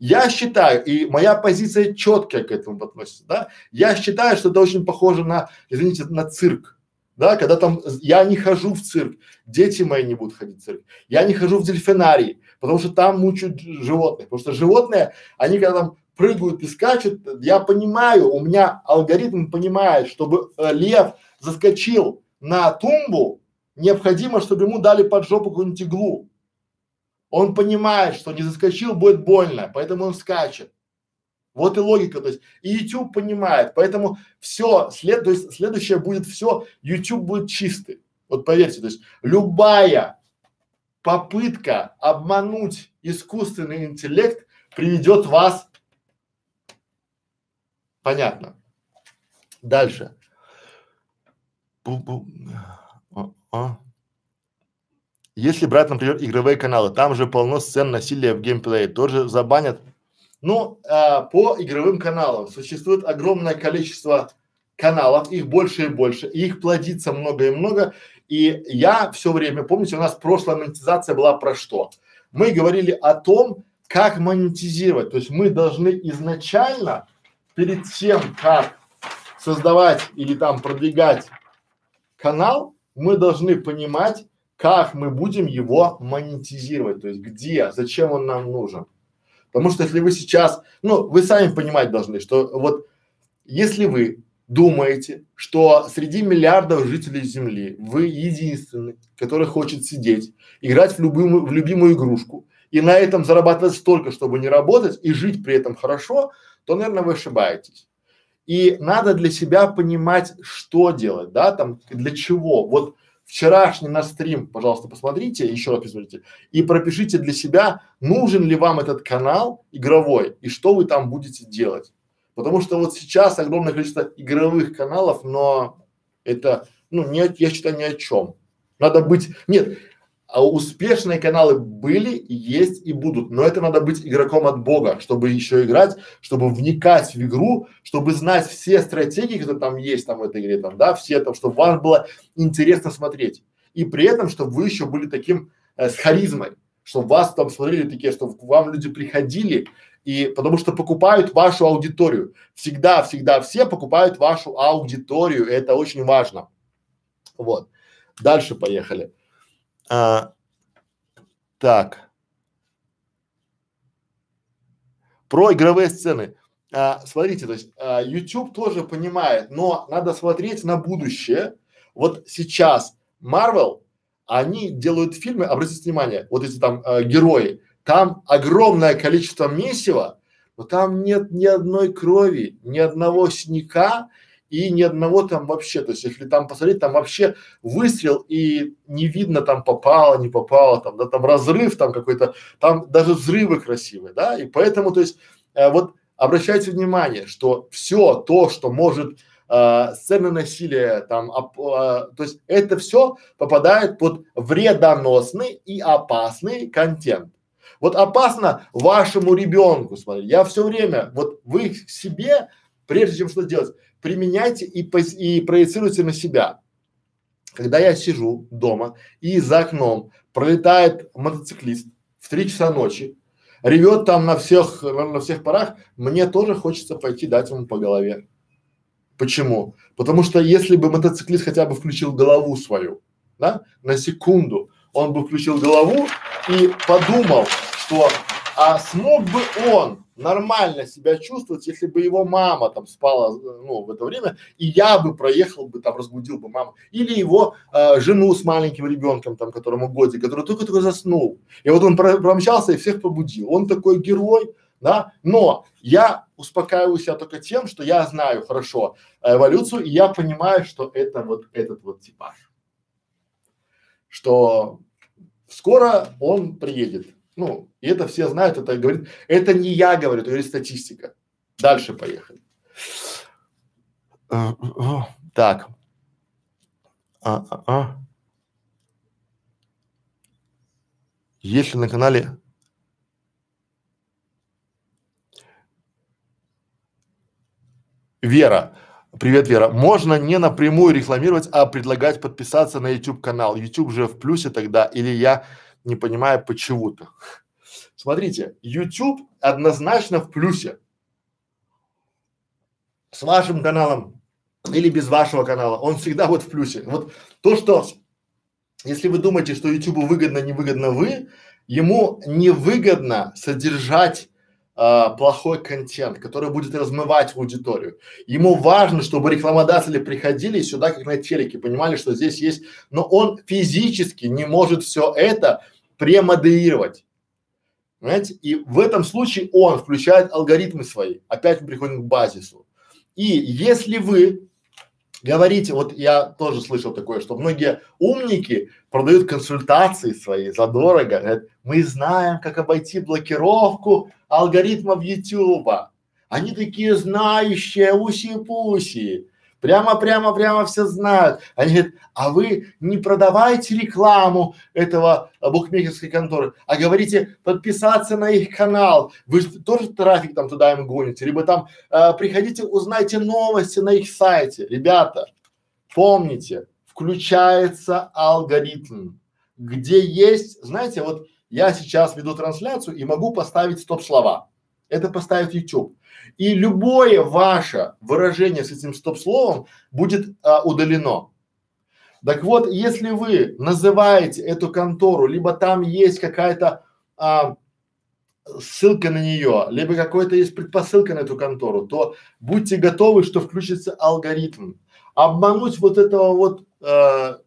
Я считаю, и моя позиция четкая к этому относится, да, я считаю, что это очень похоже на, извините, на цирк, да, когда там я не хожу в цирк, дети мои не будут ходить в цирк, я не хожу в дельфинарий, потому что там мучают животных, потому что животные, они когда там прыгают и скачут, я понимаю, у меня алгоритм понимает, чтобы э, лев заскочил на тумбу, необходимо, чтобы ему дали под жопу какую-нибудь иглу. Он понимает, что не заскочил, будет больно, поэтому он скачет. Вот и логика, то есть и YouTube понимает, поэтому все, след, то есть следующее будет все, YouTube будет чистый. Вот поверьте, то есть любая попытка обмануть искусственный интеллект приведет вас, понятно. Дальше. Если брать, например, игровые каналы, там же полно сцен насилия в геймплее, тоже забанят. Ну, а, по игровым каналам существует огромное количество каналов, их больше и больше, и их плодится много и много. И я все время, помните, у нас прошлая монетизация была про что? Мы говорили о том, как монетизировать. То есть мы должны изначально, перед тем, как создавать или там продвигать канал, мы должны понимать, как мы будем его монетизировать, то есть где, зачем он нам нужен. Потому что если вы сейчас, ну, вы сами понимать должны, что вот если вы думаете, что среди миллиардов жителей Земли вы единственный, который хочет сидеть, играть в любимую, в любимую игрушку и на этом зарабатывать столько, чтобы не работать и жить при этом хорошо, то, наверное, вы ошибаетесь. И надо для себя понимать, что делать, да, там, для чего. Вот вчерашний на стрим, пожалуйста, посмотрите, еще раз посмотрите, и пропишите для себя, нужен ли вам этот канал игровой и что вы там будете делать. Потому что вот сейчас огромное количество игровых каналов, но это, ну, не, я считаю, ни о чем. Надо быть, нет, а успешные каналы были, есть и будут, но это надо быть игроком от Бога, чтобы еще играть, чтобы вникать в игру, чтобы знать все стратегии, которые там есть там в этой игре, там, да, все там, чтобы вам было интересно смотреть. И при этом, чтобы вы еще были таким э, с харизмой, чтобы вас там смотрели такие, чтобы к вам люди приходили, и потому что покупают вашу аудиторию. Всегда, всегда все покупают вашу аудиторию, это очень важно. Вот. Дальше поехали. А, так. Про игровые сцены. А, смотрите, то есть а, YouTube тоже понимает, но надо смотреть на будущее. Вот сейчас Marvel, они делают фильмы, обратите внимание, вот эти там а, герои, там огромное количество месива, но там нет ни одной крови, ни одного синяка, и ни одного там вообще, то есть если там посмотреть, там вообще выстрел и не видно там попало, не попало, там, да, там разрыв там какой-то, там даже взрывы красивые, да, и поэтому, то есть э, вот обращайте внимание, что все то, что может э, сцены насилия, там, оп, э, то есть это все попадает под вредоносный и опасный контент. Вот опасно вашему ребенку, смотри, я все время, вот вы себе, прежде чем что делать, применяйте и, и проецируйте на себя. Когда я сижу дома и за окном пролетает мотоциклист в три часа ночи, ревет там на всех, на, всех парах, мне тоже хочется пойти дать ему по голове. Почему? Потому что если бы мотоциклист хотя бы включил голову свою, да, на секунду, он бы включил голову и подумал, что А смог бы он нормально себя чувствовать, если бы его мама там спала, ну, в это время, и я бы проехал бы там, разбудил бы маму, или его э, жену с маленьким ребенком там, которому годик, который только-только заснул, и вот он про промчался и всех побудил, он такой герой, да, но я успокаиваю себя только тем, что я знаю хорошо эволюцию, и я понимаю, что это вот этот вот типаж, что скоро он приедет, ну, и это все знают, это говорит, это не я говорю, это говорит статистика. Дальше поехали. Так. А, а, а. Если на канале Вера, привет, Вера. Можно не напрямую рекламировать, а предлагать подписаться на YouTube канал. YouTube же в плюсе тогда, или я не понимаю почему-то. Смотрите, YouTube однозначно в плюсе. С вашим каналом или без вашего канала, он всегда будет в плюсе. Вот то, что, если вы думаете, что YouTube выгодно, невыгодно вы, ему невыгодно содержать а, плохой контент, который будет размывать аудиторию. Ему важно, чтобы рекламодатели приходили сюда, как на телеке, понимали, что здесь есть, но он физически не может все это премодерировать. Понимаете? И в этом случае он включает алгоритмы свои. Опять мы приходим к базису. И если вы говорите, вот я тоже слышал такое, что многие умники продают консультации свои задорого, говорят, мы знаем, как обойти блокировку алгоритмов Ютуба. Они такие знающие, уси-пуси. Прямо, прямо, прямо все знают. Они говорят, а вы не продавайте рекламу этого а, букмекерской конторы, а говорите подписаться на их канал. Вы же тоже трафик там туда им гоните, либо там а, приходите, узнайте новости на их сайте. Ребята, помните, включается алгоритм, где есть, знаете, вот я сейчас веду трансляцию и могу поставить стоп-слова. Это поставит YouTube. И любое ваше выражение с этим стоп-словом будет а, удалено. Так вот, если вы называете эту контору, либо там есть какая-то а, ссылка на нее, либо какой-то есть предпосылка на эту контору, то будьте готовы, что включится алгоритм. Обмануть вот этого вот э,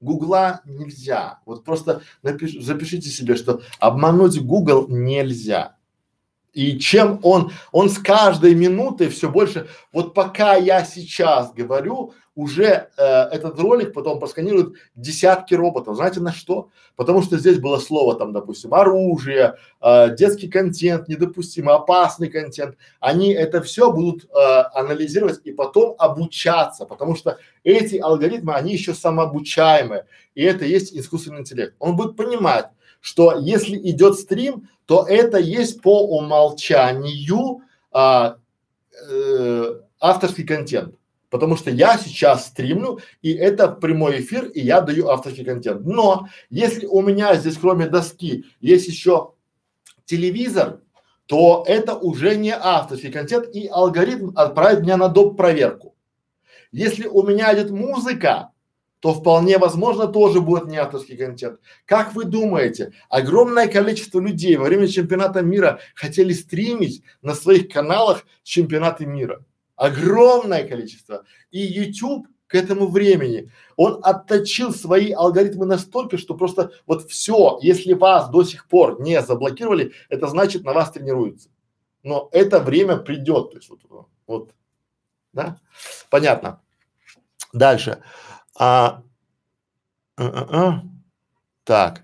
Гугла нельзя. Вот просто напиш, запишите себе, что обмануть Google нельзя. И чем он, он с каждой минутой все больше, вот пока я сейчас говорю, уже э, этот ролик потом просканируют десятки роботов. Знаете на что? Потому что здесь было слово там, допустим, оружие, э, детский контент, недопустимый, опасный контент. Они это все будут э, анализировать и потом обучаться, потому что эти алгоритмы, они еще самообучаемые. И это есть искусственный интеллект. Он будет понимать, что если идет стрим, то это есть по умолчанию а, э, авторский контент. Потому что я сейчас стримлю, и это прямой эфир, и я даю авторский контент. Но если у меня здесь кроме доски есть еще телевизор, то это уже не авторский контент, и алгоритм отправит меня на доп. проверку. Если у меня идет музыка, то вполне возможно тоже будет не авторский контент. Как вы думаете, огромное количество людей во время чемпионата мира хотели стримить на своих каналах чемпионаты мира? Огромное количество. И YouTube к этому времени, он отточил свои алгоритмы настолько, что просто вот все, если вас до сих пор не заблокировали, это значит на вас тренируются. Но это время придет, то есть вот, вот, да, понятно. Дальше. А, а, а, а. Так.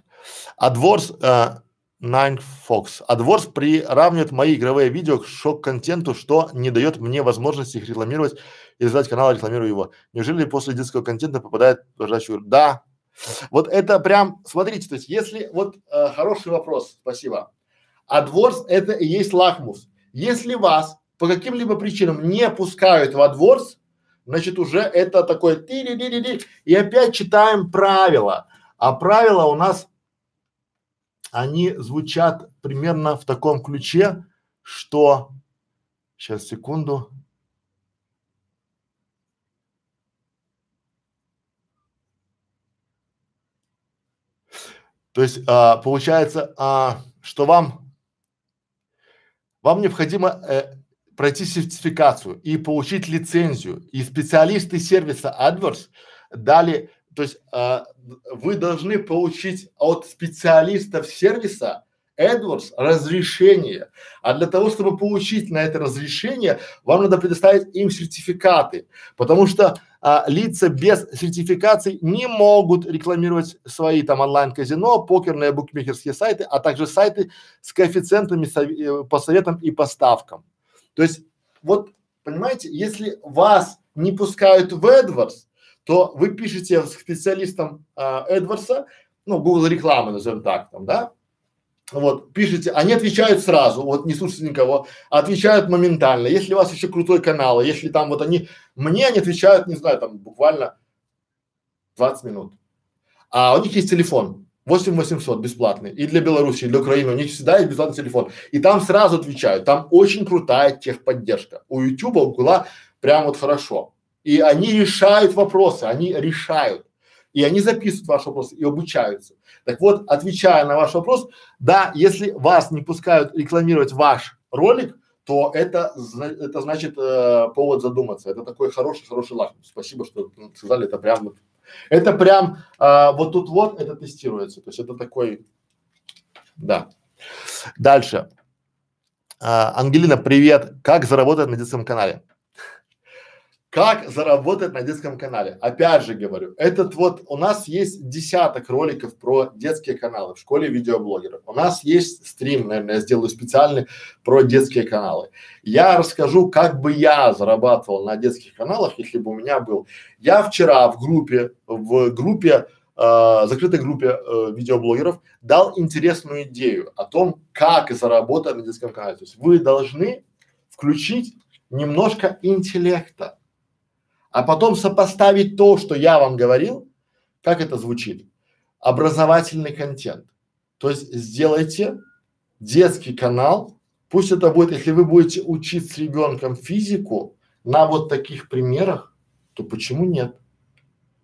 AdWords а, Nine Fox. AdWords приравнивает мои игровые видео к шок-контенту, что не дает мне возможности их рекламировать и создать канал, рекламирую его. Неужели после детского контента попадает в Да. Вот это прям, смотрите, то есть если, вот э, хороший вопрос, спасибо. AdWords это и есть лакмус. Если вас по каким-либо причинам не пускают в AdWords, значит уже это такое ти ди ди ди и опять читаем правила. А правила у нас, они звучат примерно в таком ключе, что, сейчас секунду, То есть а, получается, а, что вам вам необходимо э, пройти сертификацию и получить лицензию. И специалисты сервиса AdWords дали, то есть э, вы должны получить от специалистов сервиса AdWords разрешение. А для того, чтобы получить на это разрешение, вам надо предоставить им сертификаты, потому что а, лица без сертификаций не могут рекламировать свои там онлайн-казино, покерные букмекерские сайты, а также сайты с коэффициентами э, по советам и поставкам. То есть вот понимаете, если вас не пускают в AdWords, то вы пишете специалистам а, AdWords, ну Google рекламы назовем так, там, да, вот, пишите, они отвечают сразу, вот не слушайте никого, отвечают моментально. Если у вас еще крутой канал, если там вот они, мне они отвечают, не знаю, там буквально 20 минут. А у них есть телефон 8800 бесплатный и для Беларуси, и для Украины, у них всегда есть бесплатный телефон. И там сразу отвечают, там очень крутая техподдержка. У Ютуба, у Гугла прям вот хорошо. И они решают вопросы, они решают. И они записывают ваши вопросы и обучаются. Так вот, отвечая на ваш вопрос, да, если вас не пускают рекламировать ваш ролик, то это, это значит э, повод задуматься. Это такой хороший, хороший лакмус. Спасибо, что сказали, это прям вот, это прям э, вот тут вот это тестируется. То есть это такой, да. Дальше. А, Ангелина, привет. Как заработать на детском канале? Как заработать на детском канале? Опять же говорю, этот вот у нас есть десяток роликов про детские каналы в школе видеоблогеров. У нас есть стрим, наверное, я сделаю специальный про детские каналы. Я расскажу, как бы я зарабатывал на детских каналах, если бы у меня был. Я вчера в группе, в группе э, закрытой группе э, видеоблогеров дал интересную идею о том, как заработать на детском канале. То есть вы должны включить немножко интеллекта а потом сопоставить то, что я вам говорил, как это звучит, образовательный контент. То есть сделайте детский канал, пусть это будет, если вы будете учить с ребенком физику на вот таких примерах, то почему нет?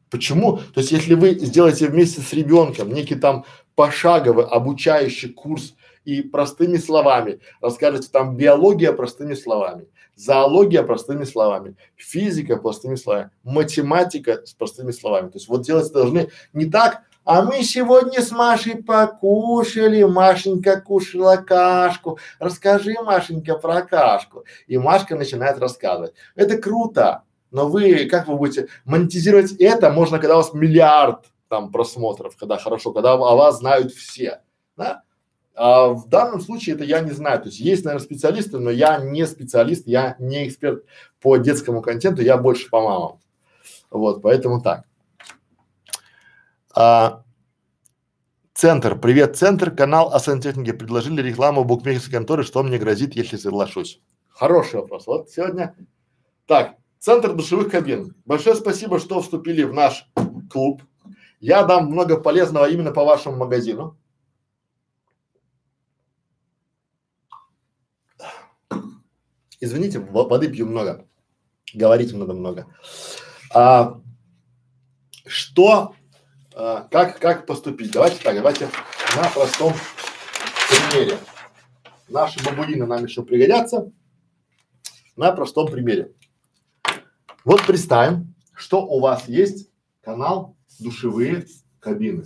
Почему? То есть если вы сделаете вместе с ребенком некий там пошаговый обучающий курс и простыми словами расскажете там биология простыми словами, зоология простыми словами, физика простыми словами, математика с простыми словами. То есть вот делать должны не так, а мы сегодня с Машей покушали, Машенька кушала кашку, расскажи, Машенька, про кашку. И Машка начинает рассказывать. Это круто, но вы, как вы будете монетизировать это, можно, когда у вас миллиард там просмотров, когда хорошо, когда о вас знают все, да? А в данном случае это я не знаю. То есть есть, наверное, специалисты, но я не специалист, я не эксперт по детскому контенту, я больше по мамам. Вот, поэтому так. А, центр, привет, центр, канал о сантехнике. Предложили рекламу букмекерской конторы, что мне грозит, если соглашусь? Хороший вопрос. Вот сегодня. Так, центр душевых кабин. Большое спасибо, что вступили в наш клуб. Я дам много полезного именно по вашему магазину. Извините, воды пью много, говорить много-много. А, что, а, как, как поступить? Давайте так, давайте на простом примере. Наши бабуины нам еще пригодятся. На простом примере. Вот представим, что у вас есть канал душевые кабины.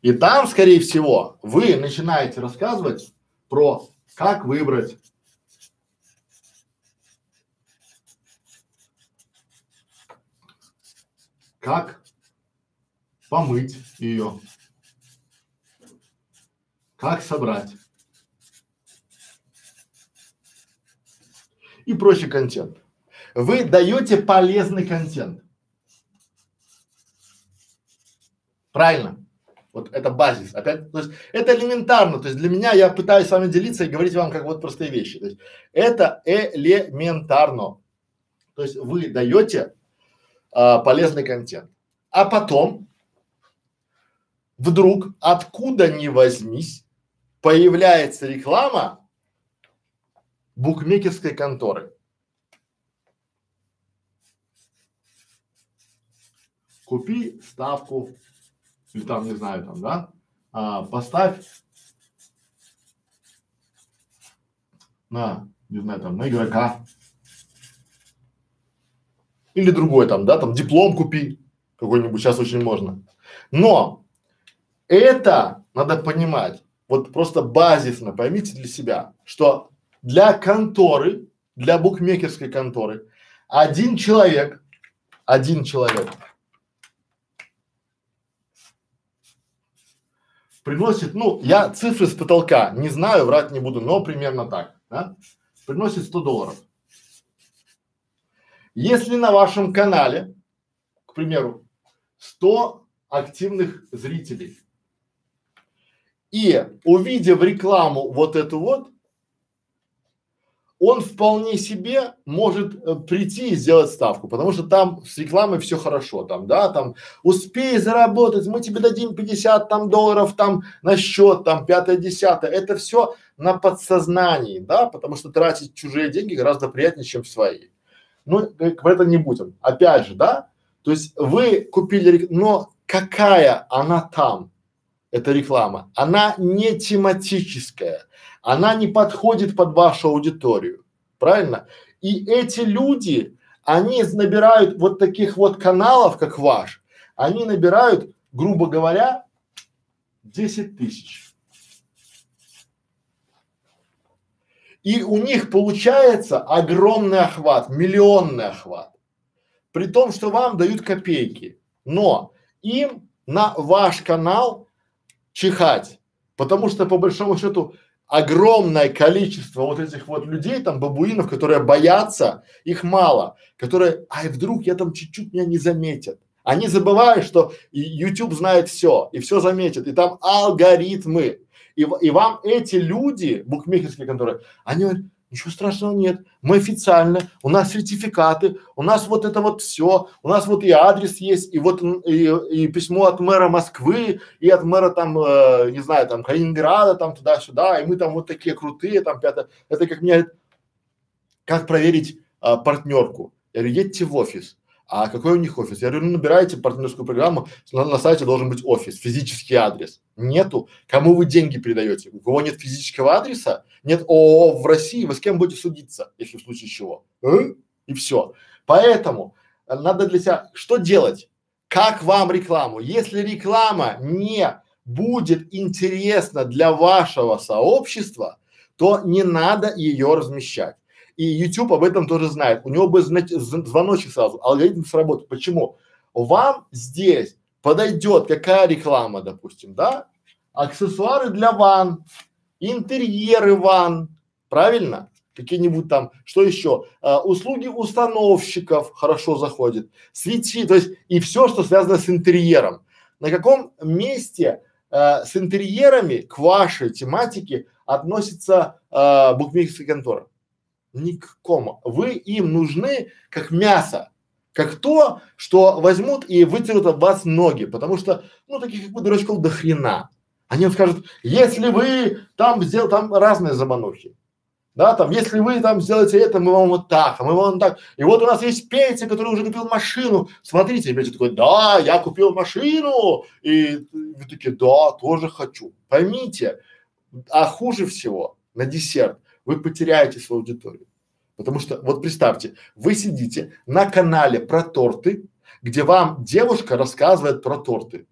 И там, скорее всего, вы начинаете рассказывать про как выбрать как помыть ее, как собрать и прочий контент. Вы даете полезный контент. Правильно? Вот это базис. Опять, то есть это элементарно. То есть для меня я пытаюсь с вами делиться и говорить вам как вот простые вещи. То есть это элементарно. То есть вы даете а, полезный контент. А потом вдруг откуда ни возьмись появляется реклама букмекерской конторы. Купи ставку или там не знаю там, да, а, поставь на, не знаю, там, на игрока. Или другой там, да, там диплом купи какой-нибудь, сейчас очень можно. Но это надо понимать, вот просто базисно поймите для себя, что для конторы, для букмекерской конторы один человек, один человек приносит, ну, я цифры с потолка не знаю, врать не буду, но примерно так, да, приносит 100 долларов. Если на вашем канале, к примеру, 100 активных зрителей, и увидев рекламу вот эту вот, он вполне себе может э, прийти и сделать ставку, потому что там с рекламой все хорошо, там, да, там, успей заработать, мы тебе дадим 50 там долларов там на счет, там, пятое, десятое, это все на подсознании, да, потому что тратить чужие деньги гораздо приятнее, чем свои. Ну, про это не будем. Опять же, да, то есть вы купили, но какая она там, эта реклама? Она не тематическая она не подходит под вашу аудиторию, правильно? И эти люди, они набирают вот таких вот каналов, как ваш, они набирают, грубо говоря, 10 тысяч. И у них получается огромный охват, миллионный охват. При том, что вам дают копейки. Но им на ваш канал чихать. Потому что по большому счету огромное количество вот этих вот людей, там, бабуинов, которые боятся, их мало, которые, ай, вдруг я там чуть-чуть меня не заметят. Они забывают, что YouTube знает все, и все заметит, и там алгоритмы. И, и вам эти люди, букмекерские конторы, они говорят, Ничего страшного нет. Мы официально, у нас сертификаты, у нас вот это вот все, у нас вот и адрес есть, и вот и, и письмо от мэра Москвы, и от мэра там, э, не знаю, там Калининграда, там туда-сюда, и мы там вот такие крутые, там пятое. Это как мне, как проверить э, партнерку? Я говорю, едьте в офис. А какой у них офис? Я говорю, ну набираете партнерскую программу, на, на сайте должен быть офис, физический адрес. Нету. Кому вы деньги передаете? У кого нет физического адреса, нет ООО в России, вы с кем будете судиться, если в случае чего? Э? И все. Поэтому э, надо для себя, что делать? Как вам рекламу? Если реклама не будет интересна для вашего сообщества, то не надо ее размещать. И YouTube об этом тоже знает. У него бы звоночек сразу, алгоритм сработает. Почему? Вам здесь подойдет какая реклама, допустим, да? Аксессуары для ванн, интерьеры ванн, правильно? Какие-нибудь там, что еще? А, услуги установщиков хорошо заходят, свети, то есть и все, что связано с интерьером. На каком месте а, с интерьерами к вашей тематике относится а, букмекерская контора? Никакому. Вы им нужны как мясо, как то, что возьмут и вытерут от вас ноги, потому что, ну, таких как бы дурачков до хрена. Они вам скажут, если вы там сделал, там разные заманухи. Да, там, если вы там сделаете это, мы вам вот так, а мы вам так. И вот у нас есть Петя, который уже купил машину. Смотрите, Петя такой, да, я купил машину. И вы такие, да, тоже хочу. Поймите, а хуже всего на десерт – вы потеряете свою аудиторию. Потому что, вот представьте, вы сидите на канале про торты, где вам девушка рассказывает про торты.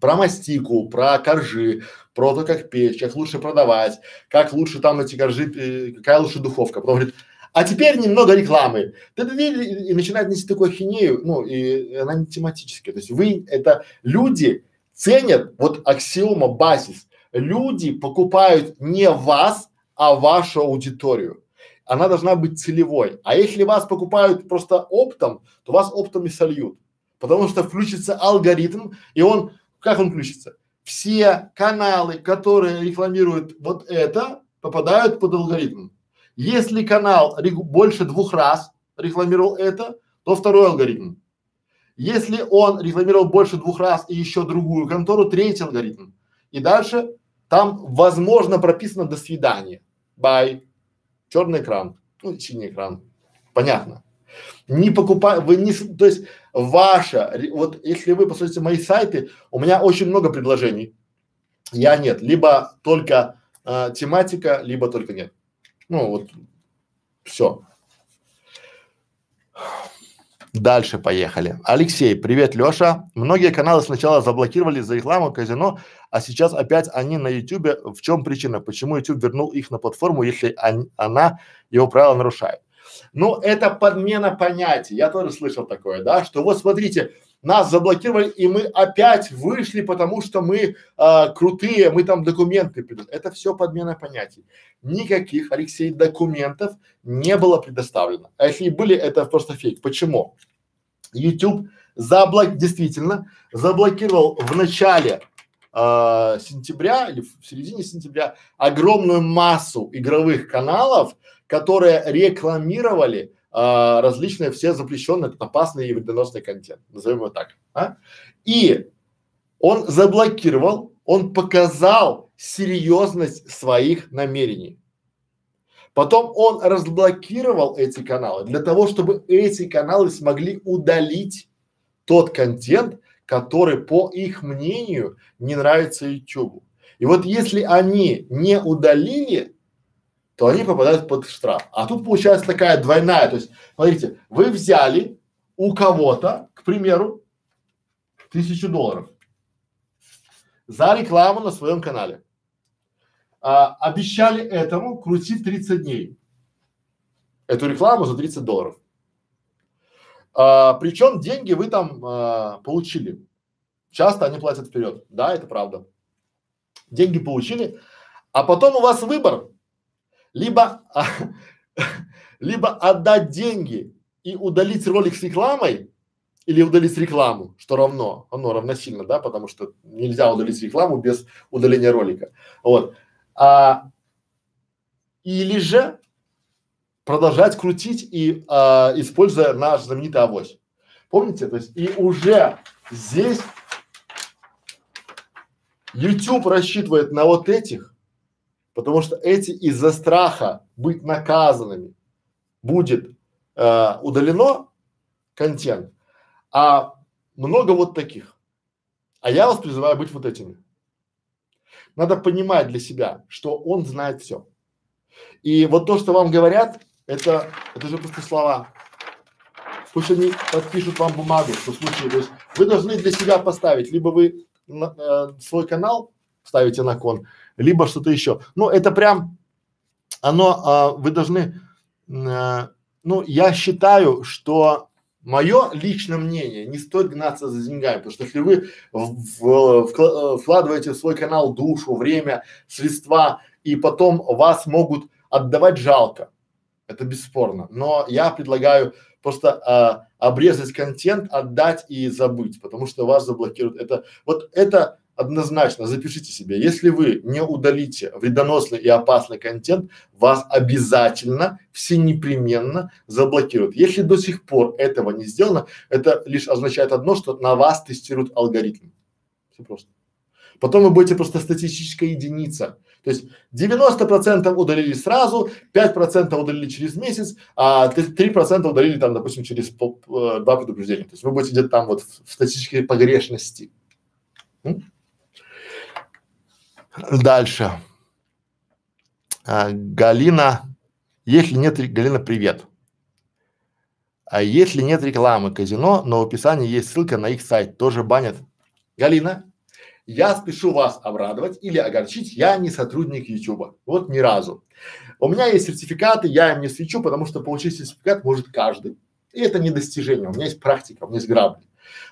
Про мастику, про коржи, про то, как печь, как лучше продавать, как лучше там эти коржи, э, какая лучше духовка. Потом говорит, а теперь немного рекламы. Ты, и, начинает нести такую ахинею, ну, и она не тематическая. То есть вы, это люди ценят, вот аксиома базис, люди покупают не вас, а вашу аудиторию. Она должна быть целевой. А если вас покупают просто оптом, то вас оптом и сольют. Потому что включится алгоритм, и он, как он включится? Все каналы, которые рекламируют вот это, попадают под алгоритм. Если канал больше двух раз рекламировал это, то второй алгоритм. Если он рекламировал больше двух раз и еще другую контору, третий алгоритм. И дальше там возможно прописано до свидания бай, черный экран, ну, синий экран, понятно. Не покупай, вы не, то есть ваша, вот если вы посмотрите мои сайты, у меня очень много предложений. Я нет, либо только э, тематика, либо только нет. Ну вот, все. Дальше поехали. Алексей, привет, Леша. Многие каналы сначала заблокировали за рекламу казино, а сейчас опять они на Ютубе. В чем причина? Почему YouTube вернул их на платформу, если он, она его правила нарушает? Ну, это подмена понятий. Я тоже слышал такое, да, что вот смотрите, нас заблокировали, и мы опять вышли, потому что мы а, крутые, мы там документы придут. Это все подмена понятий. Никаких, Алексей, документов не было предоставлено. А если и были, это просто фейк. Почему? YouTube заблок... действительно заблокировал в начале э, сентября или в середине сентября огромную массу игровых каналов, которые рекламировали а, различные все запрещенные, это опасный и вредоносный контент, назовем его так. А? И он заблокировал, он показал серьезность своих намерений. Потом он разблокировал эти каналы для того, чтобы эти каналы смогли удалить тот контент, который, по их мнению, не нравится YouTube. И вот если они не удалили то они попадают под штраф. А тут получается такая двойная, то есть, смотрите, вы взяли у кого-то, к примеру, тысячу долларов за рекламу на своем канале. А, обещали этому крутить 30 дней. Эту рекламу за 30 долларов. А, причем деньги вы там а, получили. Часто они платят вперед. Да, это правда. Деньги получили, а потом у вас выбор либо, а, либо отдать деньги и удалить ролик с рекламой, или удалить рекламу, что равно, оно равносильно, да, потому что нельзя удалить рекламу без удаления ролика. Вот. А, или же продолжать крутить и а, используя наш знаменитый авось. Помните? То есть и уже здесь YouTube рассчитывает на вот этих Потому что эти из-за страха быть наказанными будет э, удалено контент, а много вот таких. А я вас призываю быть вот этими. Надо понимать для себя, что он знает все. И вот то, что вам говорят, это, это же просто слова. Пусть они подпишут вам бумагу, что случае, то есть вы должны для себя поставить, либо вы на, э, свой канал ставите на кон, либо что-то еще. Ну, это прям, оно, а, вы должны, а, ну, я считаю, что мое личное мнение, не стоит гнаться за деньгами, потому что если вы в, в, вкладываете в свой канал душу, время, средства, и потом вас могут отдавать жалко, это бесспорно. Но я предлагаю просто а, обрезать контент, отдать и забыть, потому что вас заблокируют. Это вот это однозначно запишите себе, если вы не удалите вредоносный и опасный контент, вас обязательно, все непременно заблокируют. Если до сих пор этого не сделано, это лишь означает одно, что на вас тестируют алгоритм. Все просто. Потом вы будете просто статистическая единица. То есть 90% удалили сразу, 5% удалили через месяц, а 3% удалили там, допустим, через пол, э, два предупреждения. То есть вы будете где-то там вот в, в статистической погрешности. М? Дальше. А, Галина, если нет, Галина, привет. А если нет рекламы казино, но в описании есть ссылка на их сайт, тоже банят. Галина, я спешу вас обрадовать или огорчить, я не сотрудник Ютуба. Вот ни разу. У меня есть сертификаты, я им не свечу, потому что получить сертификат может каждый. И это не достижение, у меня есть практика, у меня есть грабли.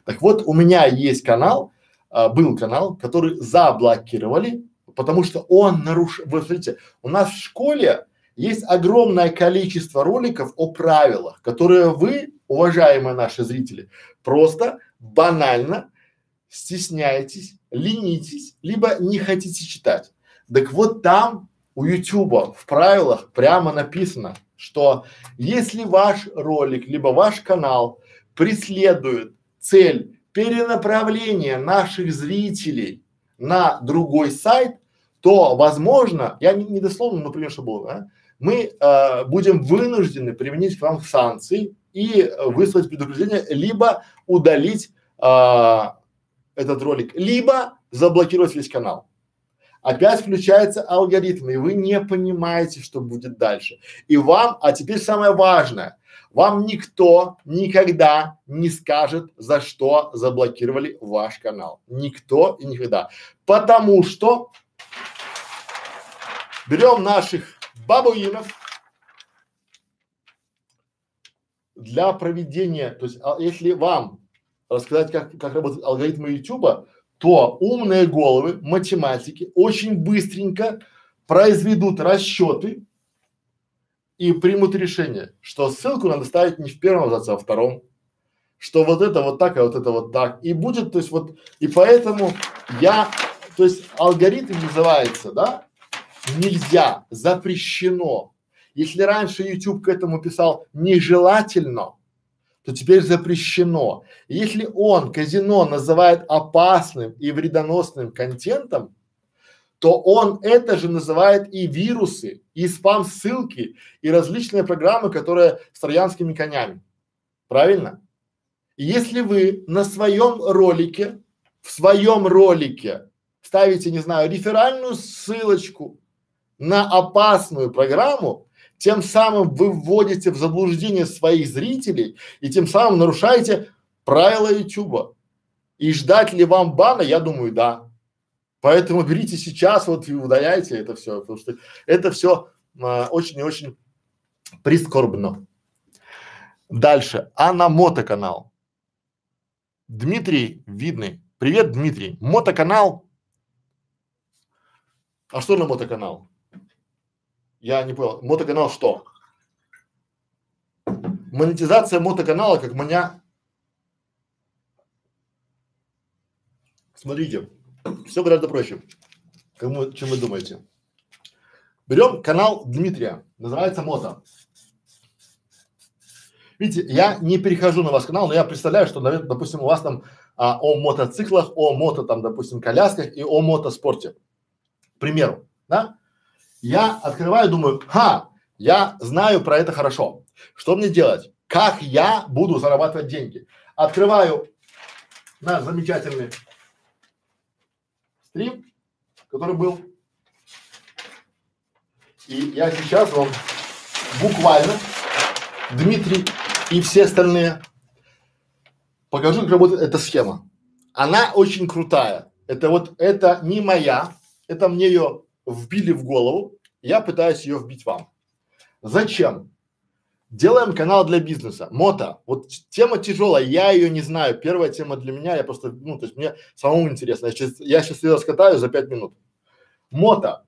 Так вот, у меня есть канал, а, был канал, который заблокировали потому что он нарушил. Вы смотрите, у нас в школе есть огромное количество роликов о правилах, которые вы, уважаемые наши зрители, просто банально стесняетесь, ленитесь, либо не хотите читать. Так вот там у Ютуба в правилах прямо написано, что если ваш ролик, либо ваш канал преследует цель перенаправления наших зрителей на другой сайт, то, возможно, я не, не дословно, например, что было, да, мы э, будем вынуждены применить к вам санкции и выслать предупреждение, либо удалить э, этот ролик, либо заблокировать весь канал. опять включается алгоритм, и вы не понимаете, что будет дальше. И вам, а теперь самое важное, вам никто никогда не скажет, за что заблокировали ваш канал. Никто и никогда. Потому что берем наших бабуинов для проведения, то есть а, если вам рассказать, как, как работают алгоритмы YouTube, то умные головы, математики очень быстренько произведут расчеты и примут решение, что ссылку надо ставить не в первом абзаце, а во втором, что вот это вот так, а вот это вот так. И будет, то есть вот, и поэтому я, то есть алгоритм называется, да, нельзя, запрещено. Если раньше YouTube к этому писал нежелательно, то теперь запрещено. Если он казино называет опасным и вредоносным контентом, то он это же называет и вирусы, и спам-ссылки, и различные программы, которые с троянскими конями. Правильно? Если вы на своем ролике, в своем ролике ставите, не знаю, реферальную ссылочку на опасную программу, тем самым вы вводите в заблуждение своих зрителей и тем самым нарушаете правила Ютуба. И ждать ли вам бана, я думаю, да. Поэтому берите сейчас вот и удаляйте это все, потому что это все а, очень и очень прискорбно. Дальше. Анна Мотоканал. Дмитрий Видный. Привет, Дмитрий. Мотоканал. А что на мотоканал? Я не понял. Мотоканал что? Монетизация мотоканала, как меня. Смотрите, все гораздо проще, кому, чем вы думаете. Берем канал Дмитрия, называется Мото. Видите, я не перехожу на ваш канал, но я представляю, что, наверное, допустим, у вас там а, о мотоциклах, о мото, там, допустим, колясках и о мотоспорте. К примеру, да? Я открываю, думаю, ха, я знаю про это хорошо. Что мне делать? Как я буду зарабатывать деньги? Открываю наш замечательный стрим, который был. И я сейчас вам буквально, Дмитрий и все остальные, покажу, как работает эта схема. Она очень крутая. Это вот, это не моя, это мне ее вбили в голову, я пытаюсь ее вбить вам. Зачем? Делаем канал для бизнеса. Мото. Вот тема тяжелая, я ее не знаю. Первая тема для меня, я просто, ну, то есть мне самому интересно. Я сейчас, я сейчас ее раскатаю за пять минут. Мото.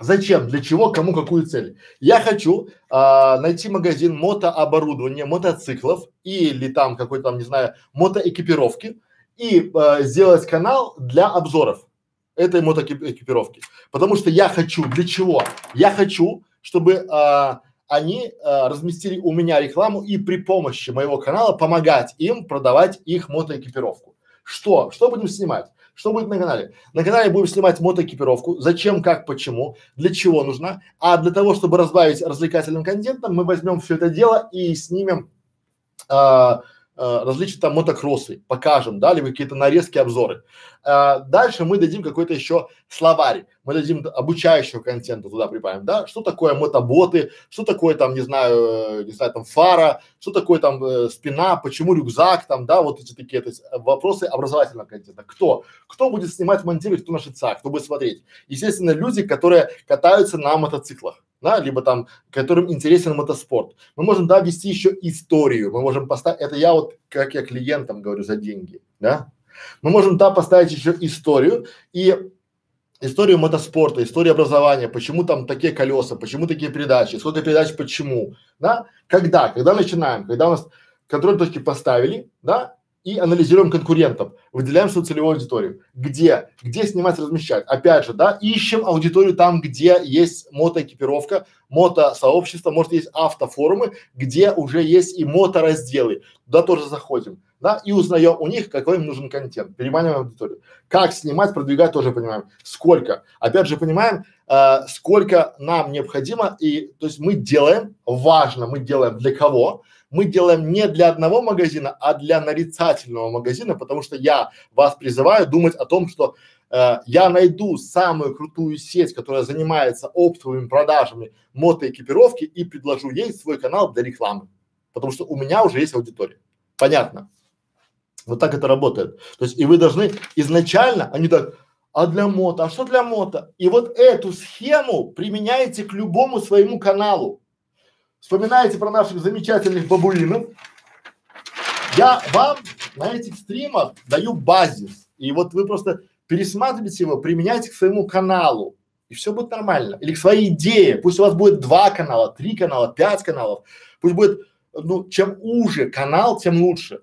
Зачем? Для чего? Кому? Какую цель? Я хочу а, найти магазин мотооборудования, мотоциклов или там какой-то там, не знаю, мотоэкипировки и а, сделать канал для обзоров этой мотоэкипировки. Потому что я хочу, для чего? Я хочу, чтобы а, они а, разместили у меня рекламу и при помощи моего канала помогать им продавать их мотоэкипировку. Что? Что будем снимать? Что будет на канале? На канале будем снимать мотоэкипировку. Зачем, как, почему, для чего нужна. А для того, чтобы разбавить развлекательным контентом, мы возьмем все это дело и снимем а, различные там мотокроссы, покажем, да, либо какие-то нарезки, обзоры. А, дальше мы дадим какой-то еще словарь, мы дадим обучающего контента туда прибавим, да, что такое мотоботы, что такое там, не знаю, э, не знаю, там фара, что такое там э, спина, почему рюкзак там, да, вот эти такие, то есть вопросы образовательного контента. Кто? Кто будет снимать, монтировать, кто наши ЦА, кто будет смотреть? Естественно, люди, которые катаются на мотоциклах да, либо там, которым интересен мотоспорт. Мы можем, да, вести еще историю, мы можем поставить, это я вот, как я клиентам говорю, за деньги, да, мы можем там поставить еще историю и историю мотоспорта, историю образования, почему там такие колеса, почему такие передачи, сколько передач, почему, да? Когда? Когда начинаем? Когда у нас контроль точки поставили, да? И анализируем конкурентов, выделяем свою целевую аудиторию. Где? Где снимать, размещать? Опять же, да, ищем аудиторию там, где есть мотоэкипировка, мото-сообщество, может есть автофорумы, где уже есть и моторазделы. Туда тоже заходим да, и узнаем у них, какой им нужен контент, переманиваем аудиторию. Как снимать, продвигать тоже понимаем. Сколько. Опять же понимаем, э, сколько нам необходимо и, то есть мы делаем, важно, мы делаем для кого? Мы делаем не для одного магазина, а для нарицательного магазина, потому что я вас призываю думать о том, что э, я найду самую крутую сеть, которая занимается оптовыми продажами мотоэкипировки и предложу ей свой канал для рекламы. Потому что у меня уже есть аудитория. Понятно? Вот так это работает. То есть и вы должны изначально, они так, а для мото, а что для мото? И вот эту схему применяете к любому своему каналу. Вспоминаете про наших замечательных бабуинов. Я вам на этих стримах даю базис. И вот вы просто пересматриваете его, применяйте к своему каналу. И все будет нормально. Или к своей идее. Пусть у вас будет два канала, три канала, пять каналов. Пусть будет, ну, чем уже канал, тем лучше.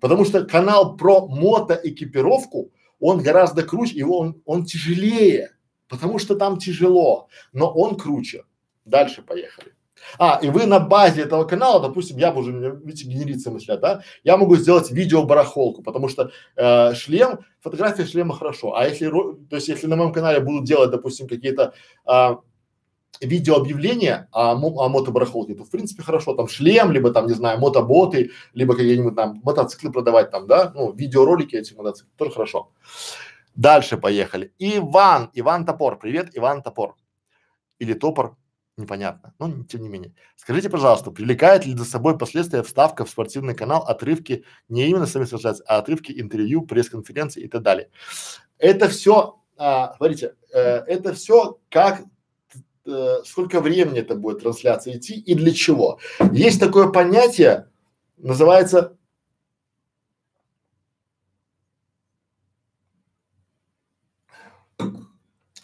Потому что канал про мотоэкипировку, он гораздо круче, его он, он тяжелее, потому что там тяжело, но он круче. Дальше поехали. А, и вы на базе этого канала, допустим, я бы уже, видите, генерится мыслят, да, я могу сделать видео барахолку, потому что э, шлем, фотография шлема хорошо, а если, то есть если на моем канале будут делать, допустим, какие-то э, видеообъявления о, о мотобарахолке, то в принципе хорошо, там шлем, либо там, не знаю, мотоботы, либо какие-нибудь там мотоциклы продавать там, да, ну, видеоролики этих мотоциклов, тоже хорошо. Дальше поехали. Иван, Иван Топор, привет, Иван Топор. Или Топор, непонятно, но тем не менее. Скажите, пожалуйста, привлекает ли за собой последствия вставка в спортивный канал отрывки не именно сами трансляции, а отрывки интервью, пресс-конференции и так далее? Это все, а, смотрите, э, это все как э, сколько времени это будет трансляция идти и для чего. Есть такое понятие, называется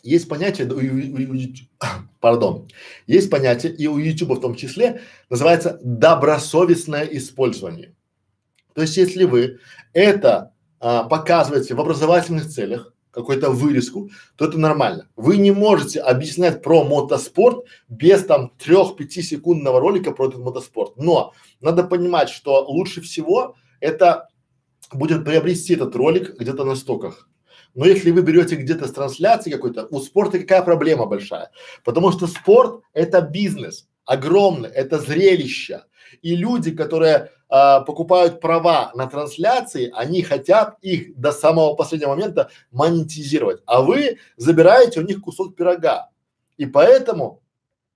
есть понятие, у, у, у, пардон, есть понятие и у YouTube в том числе, называется добросовестное использование. То есть, если вы это а, показываете в образовательных целях, какую-то вырезку, то это нормально. Вы не можете объяснять про мотоспорт без там трех-пяти секундного ролика про этот мотоспорт. Но надо понимать, что лучше всего это будет приобрести этот ролик где-то на стоках. Но если вы берете где-то с трансляции какой-то, у спорта какая проблема большая? Потому что спорт это бизнес огромный, это зрелище. И люди, которые а, покупают права на трансляции, они хотят их до самого последнего момента монетизировать, а вы забираете у них кусок пирога. И поэтому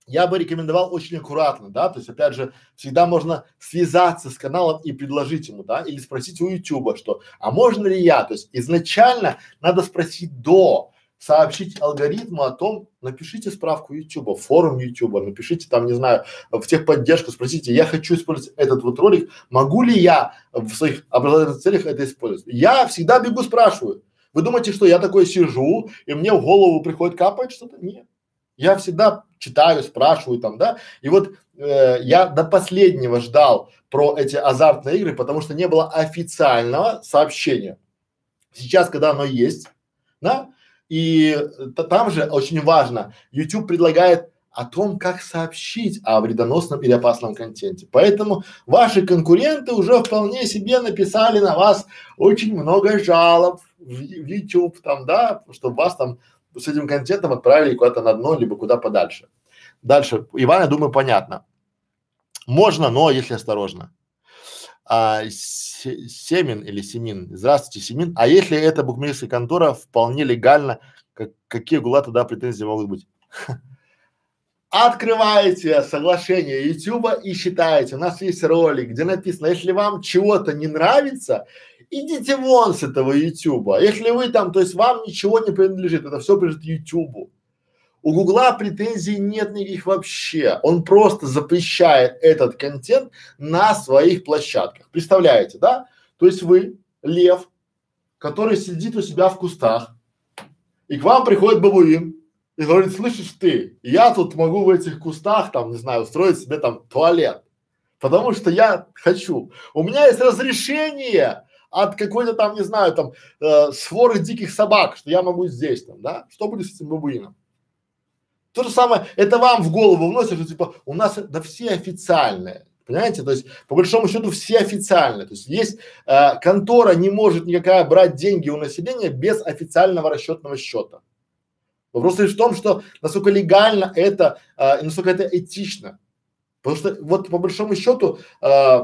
я бы рекомендовал очень аккуратно, да, то есть опять же всегда можно связаться с каналом и предложить ему, да, или спросить у Ютуба, что, а можно ли я, то есть изначально надо спросить до, сообщить алгоритму о том, напишите справку YouTube, форум YouTube, напишите там, не знаю, в техподдержку, спросите, я хочу использовать этот вот ролик, могу ли я в своих образовательных целях это использовать? Я всегда бегу, спрашиваю. Вы думаете, что я такой сижу и мне в голову приходит капать что-то? Нет. Я всегда читаю, спрашиваю там, да. И вот э, я до последнего ждал про эти азартные игры, потому что не было официального сообщения. Сейчас, когда оно есть, да, и т- там же очень важно, YouTube предлагает о том, как сообщить о вредоносном или опасном контенте. Поэтому ваши конкуренты уже вполне себе написали на вас очень много жалоб в, в YouTube, там, да, чтобы вас там с этим контентом отправили куда-то на дно, либо куда подальше. Дальше, Иван, я думаю, понятно. Можно, но если осторожно а, Семин или Семин, здравствуйте, Семин, а если это букмекерская контора вполне легально, как, какие угла тогда претензии могут быть? Открываете соглашение Ютуба и считаете, у нас есть ролик, где написано, если вам чего-то не нравится, идите вон с этого Ютуба. Если вы там, то есть вам ничего не принадлежит, это все принадлежит Ютубу. У Гугла претензий нет никаких вообще. Он просто запрещает этот контент на своих площадках. Представляете, да? То есть вы, лев, который сидит у себя в кустах, и к вам приходит бабуин и говорит, слышишь ты, я тут могу в этих кустах, там, не знаю, устроить себе там туалет, потому что я хочу. У меня есть разрешение от какой-то там, не знаю, там, э, своры диких собак, что я могу здесь там, да? Что будет с этим бабуином? То же самое, это вам в голову вносят, что типа у нас да все официальные, понимаете? То есть по большому счету все официальные. То есть есть э, контора не может никакая брать деньги у населения без официального расчетного счета. Вопрос лишь в том, что насколько легально это э, и насколько это этично. Потому что вот по большому счету э,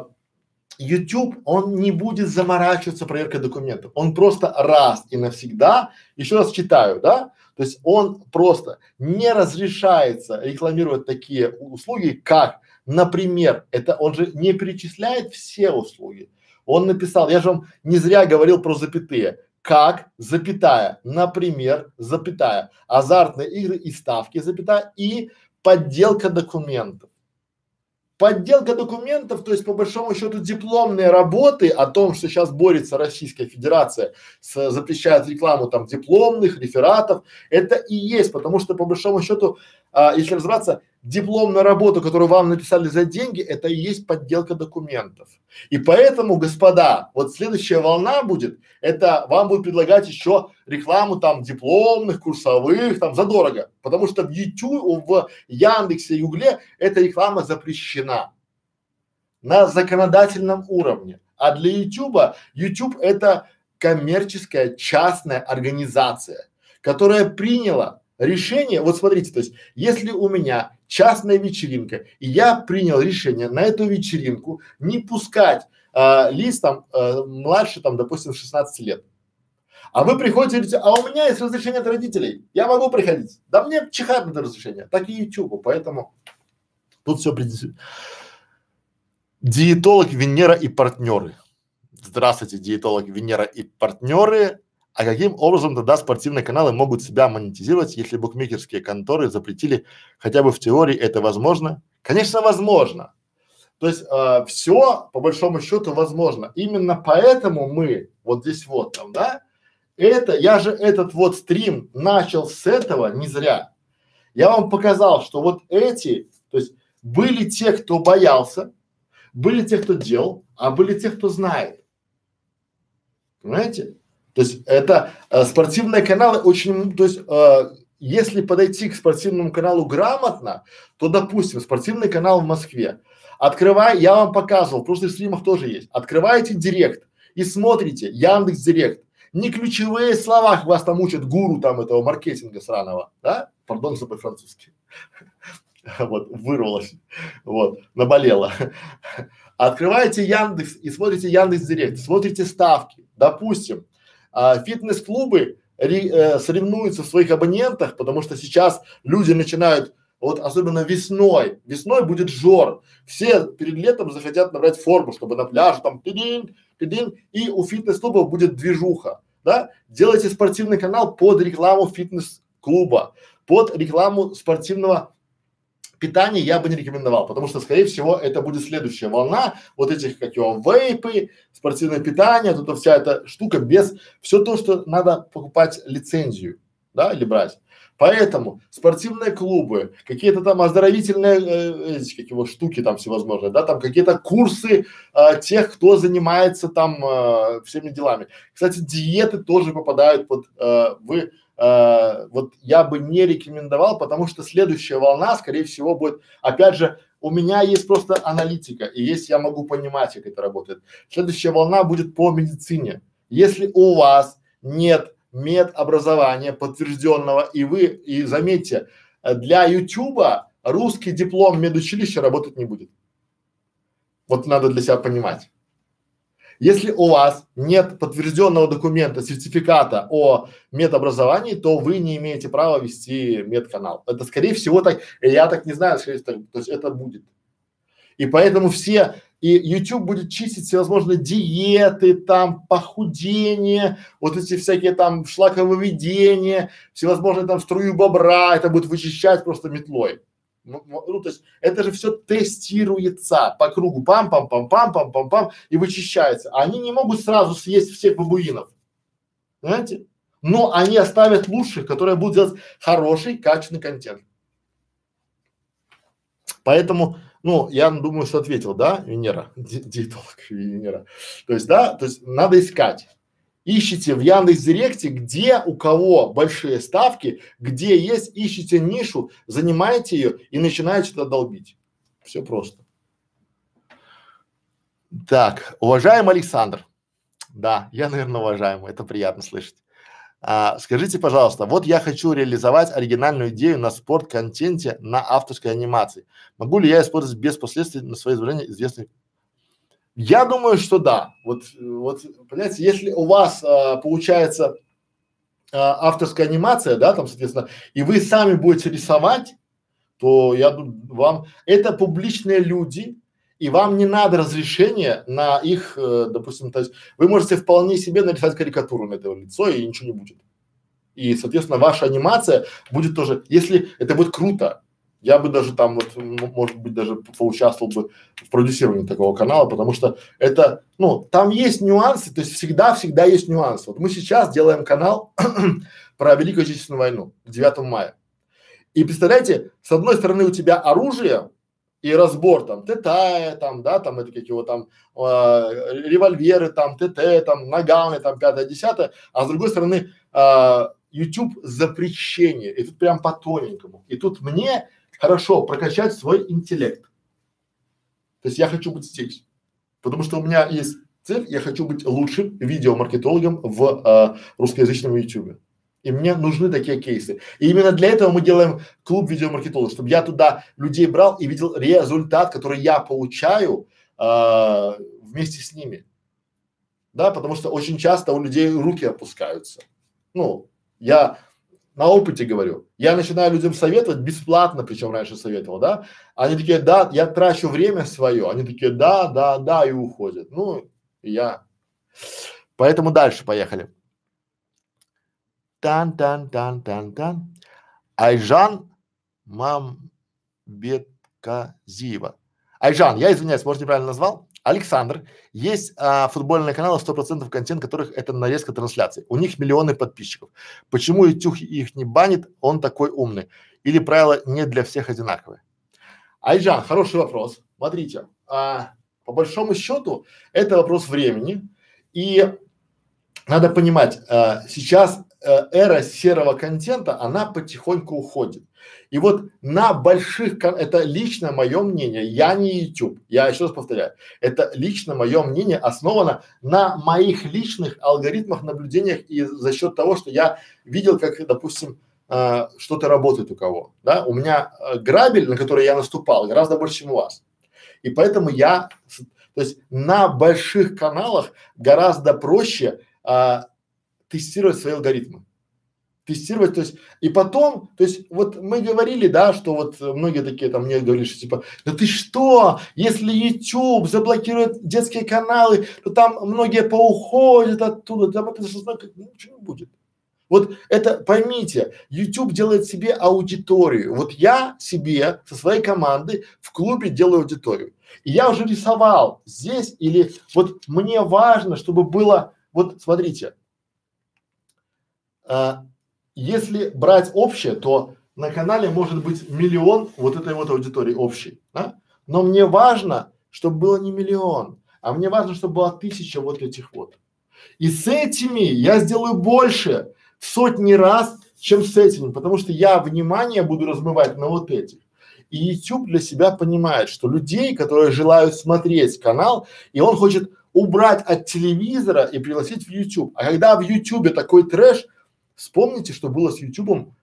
YouTube, он не будет заморачиваться проверкой документов. Он просто раз и навсегда, еще раз читаю, да, то есть он просто не разрешается рекламировать такие услуги, как, например, это он же не перечисляет все услуги. Он написал, я же вам не зря говорил про запятые, как, запятая, например, запятая, азартные игры и ставки, запятая, и подделка документов. Подделка документов, то есть по большому счету дипломные работы о том, что сейчас борется Российская Федерация, с, запрещает рекламу там дипломных, рефератов, это и есть, потому что по большому счету, а, если разобраться, дипломную работу, которую вам написали за деньги, это и есть подделка документов. И поэтому, господа, вот следующая волна будет, это вам будут предлагать еще рекламу там дипломных, курсовых, там задорого, потому что в YouTube, в Яндексе и Гугле эта реклама запрещена на законодательном уровне. А для YouTube, YouTube это коммерческая частная организация, которая приняла решение, вот смотрите, то есть, если у меня частная вечеринка, и я принял решение на эту вечеринку не пускать а, лист там а, младше там, допустим, 16 лет. А вы приходите и говорите, а у меня есть разрешение от родителей, я могу приходить. Да мне чихать на это разрешение, так и YouTube, поэтому тут все предис... Диетолог Венера и партнеры. Здравствуйте, диетолог Венера и партнеры. А каким образом тогда спортивные каналы могут себя монетизировать, если букмекерские конторы запретили хотя бы в теории это возможно? Конечно, возможно. То есть э, все по большому счету возможно. Именно поэтому мы вот здесь вот там, да, это, я же этот вот стрим начал с этого не зря. Я вам показал, что вот эти, то есть были те, кто боялся, были те, кто делал, а были те, кто знает. Понимаете? То есть это э, спортивные каналы очень, то есть э, если подойти к спортивному каналу грамотно, то, допустим, спортивный канал в Москве, открывай, я вам показывал, в прошлых стримах тоже есть, открываете директ и смотрите Яндекс Директ, не ключевые слова вас там учат гуру там этого маркетинга сраного, да? Пардон за французский. Вот, вырвалось, вот, наболело. Открываете Яндекс и смотрите Яндекс Директ, смотрите ставки. Допустим, а, фитнес-клубы э, соревнуются в своих абонентах, потому что сейчас люди начинают, вот особенно весной, весной будет жор, все перед летом захотят набрать форму, чтобы на пляже там тидин, тидин, и у фитнес-клубов будет движуха, да? Делайте спортивный канал под рекламу фитнес-клуба, под рекламу спортивного питание я бы не рекомендовал, потому что, скорее всего, это будет следующая волна вот этих, как его, вейпы, спортивное питание, тут вся эта штука без, все то, что надо покупать лицензию, да, или брать. Поэтому спортивные клубы, какие-то там оздоровительные э, эти, как его, штуки там всевозможные, да, там какие-то курсы э, тех, кто занимается там э, всеми делами. Кстати, диеты тоже попадают под, э, вы э, вот я бы не рекомендовал, потому что следующая волна, скорее всего, будет, опять же, у меня есть просто аналитика, и есть я могу понимать, как это работает. Следующая волна будет по медицине. Если у вас нет медобразования подтвержденного, и вы, и заметьте, для Ютуба русский диплом медучилища работать не будет. Вот надо для себя понимать. Если у вас нет подтвержденного документа, сертификата о медобразовании, то вы не имеете права вести медканал. Это скорее всего так, я так не знаю, скорее всего, то есть это будет. И поэтому все, и YouTube будет чистить всевозможные диеты, там, похудение, вот эти всякие там шлаковыведения, всевозможные там струю бобра, это будет вычищать просто метлой. Ну, ну, то есть это же все тестируется по кругу, пам-пам-пам-пам-пам-пам-пам и вычищается. Они не могут сразу съесть всех бабуинов, понимаете? Но они оставят лучших, которые будут делать хороший, качественный контент. Поэтому, ну, я думаю, что ответил, да, Венера, диетолог Венера. То есть, да, то есть надо искать ищите в Яндекс Директе, где у кого большие ставки, где есть, ищите нишу, занимайте ее и начинаете это долбить. Все просто. Так, уважаемый Александр. Да, я, наверное, уважаемый, это приятно слышать. А, скажите, пожалуйста, вот я хочу реализовать оригинальную идею на спорт-контенте на авторской анимации. Могу ли я использовать без последствий на свои изображения известных Я думаю, что да. Вот, вот, понимаете, если у вас а, получается а, авторская анимация, да, там, соответственно, и вы сами будете рисовать, то я думаю, вам это публичные люди, и вам не надо разрешения на их, э, допустим, то есть вы можете вполне себе нарисовать карикатуру на это лицо и ничего не будет. И, соответственно, ваша анимация будет тоже, если это будет круто, я бы даже там вот, может быть, даже поучаствовал бы в продюсировании такого канала, потому что это, ну, там есть нюансы, то есть всегда-всегда есть нюансы. Вот мы сейчас делаем канал про Великую Отечественную войну 9 мая. И представляете, с одной стороны у тебя оружие, и разбор там ТТ, там, да, там это как его там э, револьверы, там ТТ, там наганы, там пятое, десятое, а с другой стороны э, YouTube запрещение, и тут прям по тоненькому. И тут мне хорошо прокачать свой интеллект. То есть я хочу быть здесь, потому что у меня есть цель, я хочу быть лучшим видеомаркетологом в э, русскоязычном YouTube. И мне нужны такие кейсы. И именно для этого мы делаем клуб видеомаркетологов, чтобы я туда людей брал и видел результат, который я получаю э, вместе с ними. Да, потому что очень часто у людей руки опускаются. Ну, я на опыте говорю. Я начинаю людям советовать бесплатно, причем раньше советовал, да. Они такие, да, я трачу время свое. Они такие, да, да, да, и уходят. Ну, я. Поэтому дальше поехали. Тан-тан-тан-тан-тан. Айжан Мамбетказиева. Айжан, я извиняюсь, может неправильно назвал? Александр, есть а, футбольные каналы 100% контент, которых это нарезка трансляций. У них миллионы подписчиков. Почему YouTube их не банит? Он такой умный. Или правила не для всех одинаковые? Айжан, хороший вопрос. Смотрите, а, по большому счету это вопрос времени. И надо понимать, а, сейчас эра серого контента, она потихоньку уходит. И вот на больших, это лично мое мнение, я не YouTube, я еще раз повторяю, это лично мое мнение основано на моих личных алгоритмах, наблюдениях и за счет того, что я видел, как, допустим, э, что-то работает у кого, да, у меня э, грабель, на который я наступал, гораздо больше, чем у вас. И поэтому я, то есть на больших каналах гораздо проще э, тестировать свои алгоритмы. Тестировать, то есть, и потом, то есть, вот мы говорили, да, что вот многие такие там мне говорили, что типа, да ты что, если YouTube заблокирует детские каналы, то там многие поуходят оттуда, там это ну, ничего не будет. Вот это поймите, YouTube делает себе аудиторию. Вот я себе со своей командой в клубе делаю аудиторию. И я уже рисовал здесь или вот мне важно, чтобы было, вот смотрите, а, если брать общее, то на канале может быть миллион вот этой вот аудитории общей, да? Но мне важно, чтобы было не миллион, а мне важно, чтобы было тысяча вот этих вот. И с этими я сделаю больше в сотни раз, чем с этими, потому что я внимание буду размывать на вот этих. И YouTube для себя понимает, что людей, которые желают смотреть канал, и он хочет убрать от телевизора и пригласить в YouTube. А когда в YouTube такой трэш, Вспомните, что было с Ютубом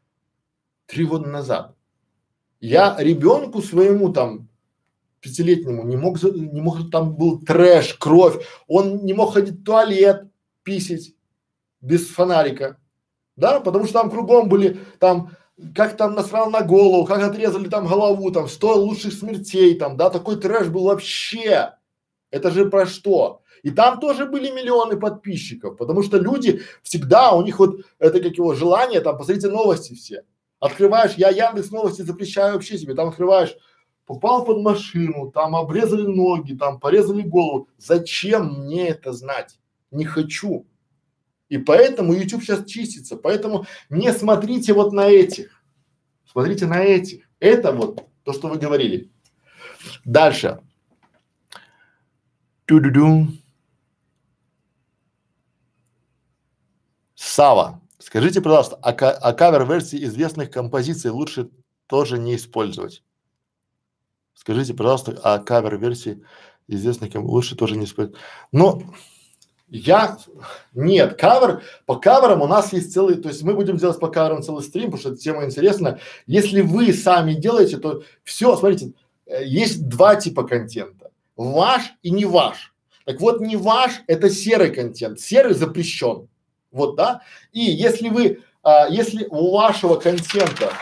три года назад. Я ребенку своему там пятилетнему не мог, не мог, там был трэш, кровь, он не мог ходить в туалет, писать без фонарика, да, потому что там кругом были там, как там насрал на голову, как отрезали там голову, там сто лучших смертей, там, да, такой трэш был вообще. Это же про что? И там тоже были миллионы подписчиков, потому что люди всегда, у них вот это как его желание, там, посмотрите новости все. Открываешь, я Яндекс новости запрещаю вообще себе, там открываешь, попал под машину, там обрезали ноги, там порезали голову. Зачем мне это знать? Не хочу. И поэтому YouTube сейчас чистится. Поэтому не смотрите вот на этих. Смотрите на этих. Это вот то, что вы говорили. Дальше. Ту-ду-ду. Сава, скажите, пожалуйста, а, а кавер-версии известных композиций лучше тоже не использовать? Скажите, пожалуйста, а кавер-версии известных лучше тоже не использовать? Ну, я, нет, кавер, по каверам у нас есть целый, то есть мы будем делать по каверам целый стрим, потому что эта тема интересная. Если вы сами делаете, то все, смотрите, э, есть два типа контента, ваш и не ваш. Так вот, не ваш, это серый контент. Серый запрещен. Вот, да? И если вы, а, если у вашего контента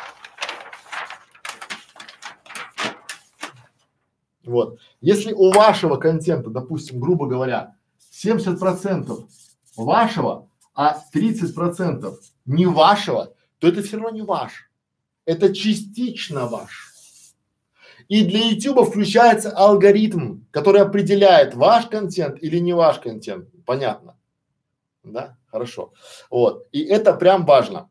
Вот. Если у вашего контента, допустим, грубо говоря, 70% вашего, а 30% не вашего, то это все равно не ваш. Это частично ваш. И для YouTube включается алгоритм, который определяет ваш контент или не ваш контент. Понятно? Да? Хорошо. Вот. И это прям важно.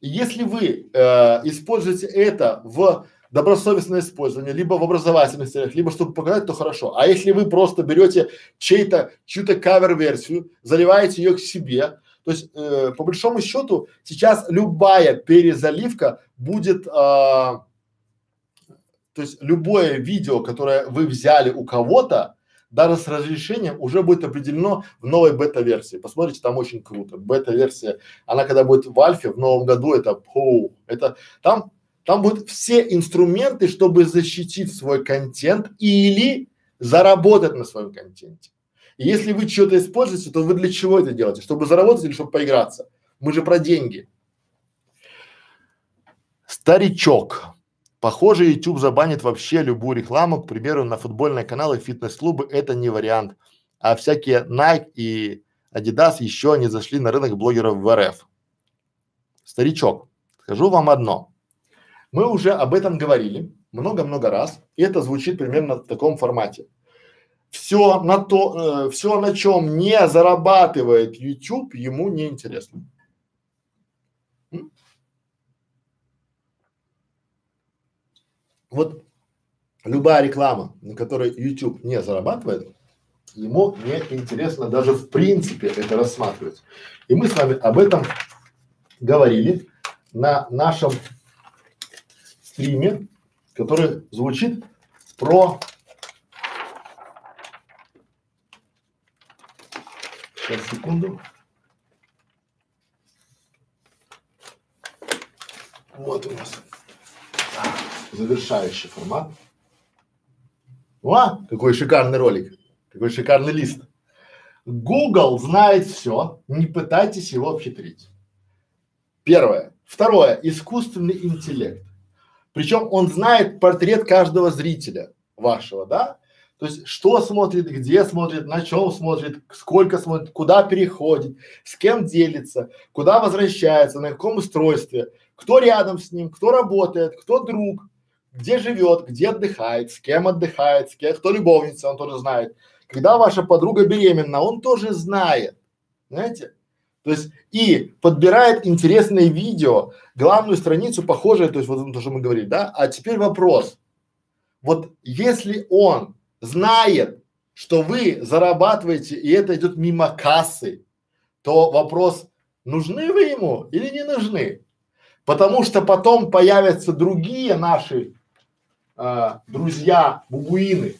Если вы э, используете это в добросовестное использование, либо в образовательных целях, либо чтобы показать, то хорошо. А если вы просто берете чей-то, чью-то кавер-версию, заливаете ее к себе, то есть э, по большому счету сейчас любая перезаливка будет, э, то есть любое видео, которое вы взяли у кого-то, даже с разрешением уже будет определено в новой бета-версии. Посмотрите, там очень круто. Бета-версия, она когда будет в альфе в новом году, это, фу, это там там будут все инструменты, чтобы защитить свой контент или заработать на своем контенте. И если вы что-то используете, то вы для чего это делаете? Чтобы заработать или чтобы поиграться? Мы же про деньги. Старичок. Похоже, YouTube забанит вообще любую рекламу, к примеру, на футбольные каналы, фитнес-клубы, это не вариант. А всякие Nike и Adidas еще не зашли на рынок блогеров в РФ. Старичок, скажу вам одно. Мы уже об этом говорили много-много раз, и это звучит примерно в таком формате. Все на то, э, все на чем не зарабатывает YouTube, ему не интересно. Вот любая реклама, на которой YouTube не зарабатывает, ему не интересно даже в принципе это рассматривать. И мы с вами об этом говорили на нашем стриме, который звучит про Сейчас, секунду. Вот у нас завершающий формат. О, какой шикарный ролик, какой шикарный лист. Google знает все, не пытайтесь его обхитрить. Первое. Второе. Искусственный интеллект. Причем он знает портрет каждого зрителя вашего, да? То есть, что смотрит, где смотрит, на чем смотрит, сколько смотрит, куда переходит, с кем делится, куда возвращается, на каком устройстве, кто рядом с ним, кто работает, кто друг, где живет, где отдыхает, с кем отдыхает, с кем, кто любовница, он тоже знает. Когда ваша подруга беременна, он тоже знает. Знаете? То есть и подбирает интересные видео, главную страницу похожее, то есть вот то, что мы говорили, да? А теперь вопрос. Вот если он знает, что вы зарабатываете и это идет мимо кассы, то вопрос, нужны вы ему или не нужны? Потому что потом появятся другие наши э, друзья бубуины,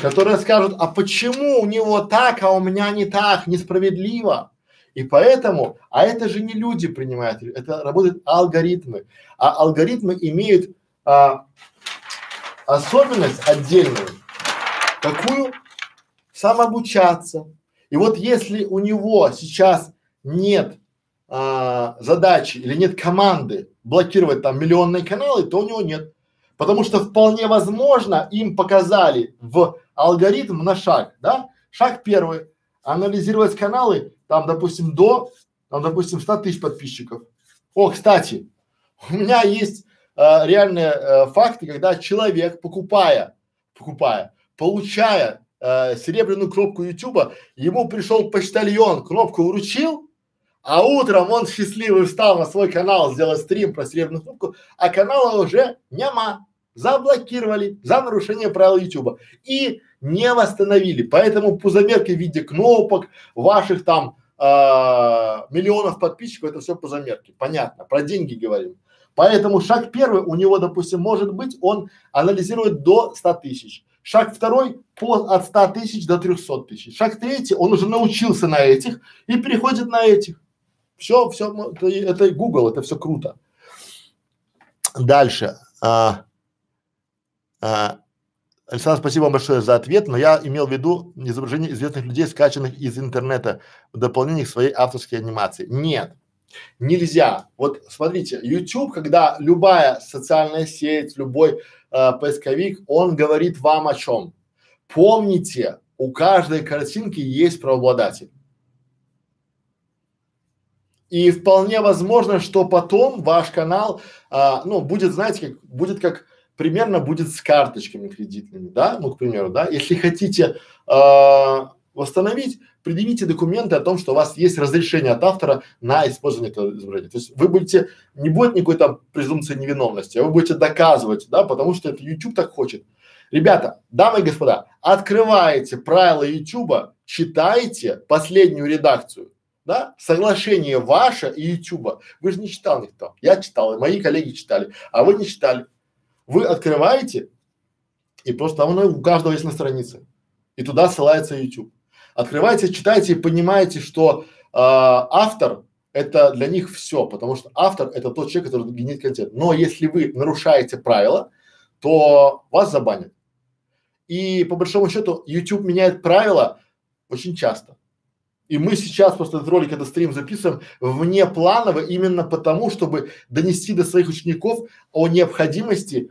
которые скажут, а почему у него так, а у меня не так, несправедливо? И поэтому, а это же не люди принимают, это работают алгоритмы. А алгоритмы имеют а, особенность отдельную. Какую? Самообучаться. И вот если у него сейчас нет а, задачи или нет команды блокировать там миллионные каналы, то у него нет. Потому что вполне возможно им показали в алгоритм на шаг, да? Шаг первый. Анализировать каналы там, допустим, до, там, допустим, 100 тысяч подписчиков. О, кстати, у меня есть э, реальные э, факты, когда человек, покупая, покупая, получая э, серебряную кнопку Ютуба, ему пришел почтальон, кнопку вручил, а утром он счастливый встал на свой канал, сделал стрим про серебряную кнопку, а канала уже нема, заблокировали за нарушение правил Ютуба и не восстановили. Поэтому по замерке в виде кнопок, ваших там а, миллионов подписчиков, это все по замерке. Понятно, про деньги говорим. Поэтому шаг первый у него, допустим, может быть, он анализирует до 100 тысяч. Шаг второй по, от 100 тысяч до 300 тысяч. Шаг третий, он уже научился на этих и переходит на этих. Все, все, это, это Google, это все круто. Дальше. А, а, Александр, спасибо вам большое за ответ, но я имел в виду изображение известных людей, скачанных из интернета в дополнение к своей авторской анимации. Нет, нельзя. Вот смотрите, YouTube, когда любая социальная сеть, любой э, поисковик, он говорит вам о чем? Помните, у каждой картинки есть правообладатель. И вполне возможно, что потом ваш канал, а, ну, будет, знаете, как, будет как примерно будет с карточками кредитными, да, ну, к примеру, да, если хотите э, восстановить, предъявите документы о том, что у вас есть разрешение от автора на использование этого изображения. То есть вы будете, не будет никакой там презумпции невиновности, а вы будете доказывать, да, потому что это YouTube так хочет. Ребята, дамы и господа, открываете правила YouTube, читайте последнюю редакцию, да, соглашение ваше и YouTube. Вы же не читал никто. Я читал, и мои коллеги читали, а вы не читали. Вы открываете, и просто там оно у каждого есть на странице. И туда ссылается YouTube. Открываете, читаете и понимаете, что э, автор это для них все, потому что автор это тот человек, который генерит контент. Но если вы нарушаете правила, то вас забанят. И по большому счету YouTube меняет правила очень часто. И мы сейчас просто этот ролик, этот стрим записываем вне планово именно потому, чтобы донести до своих учеников о необходимости.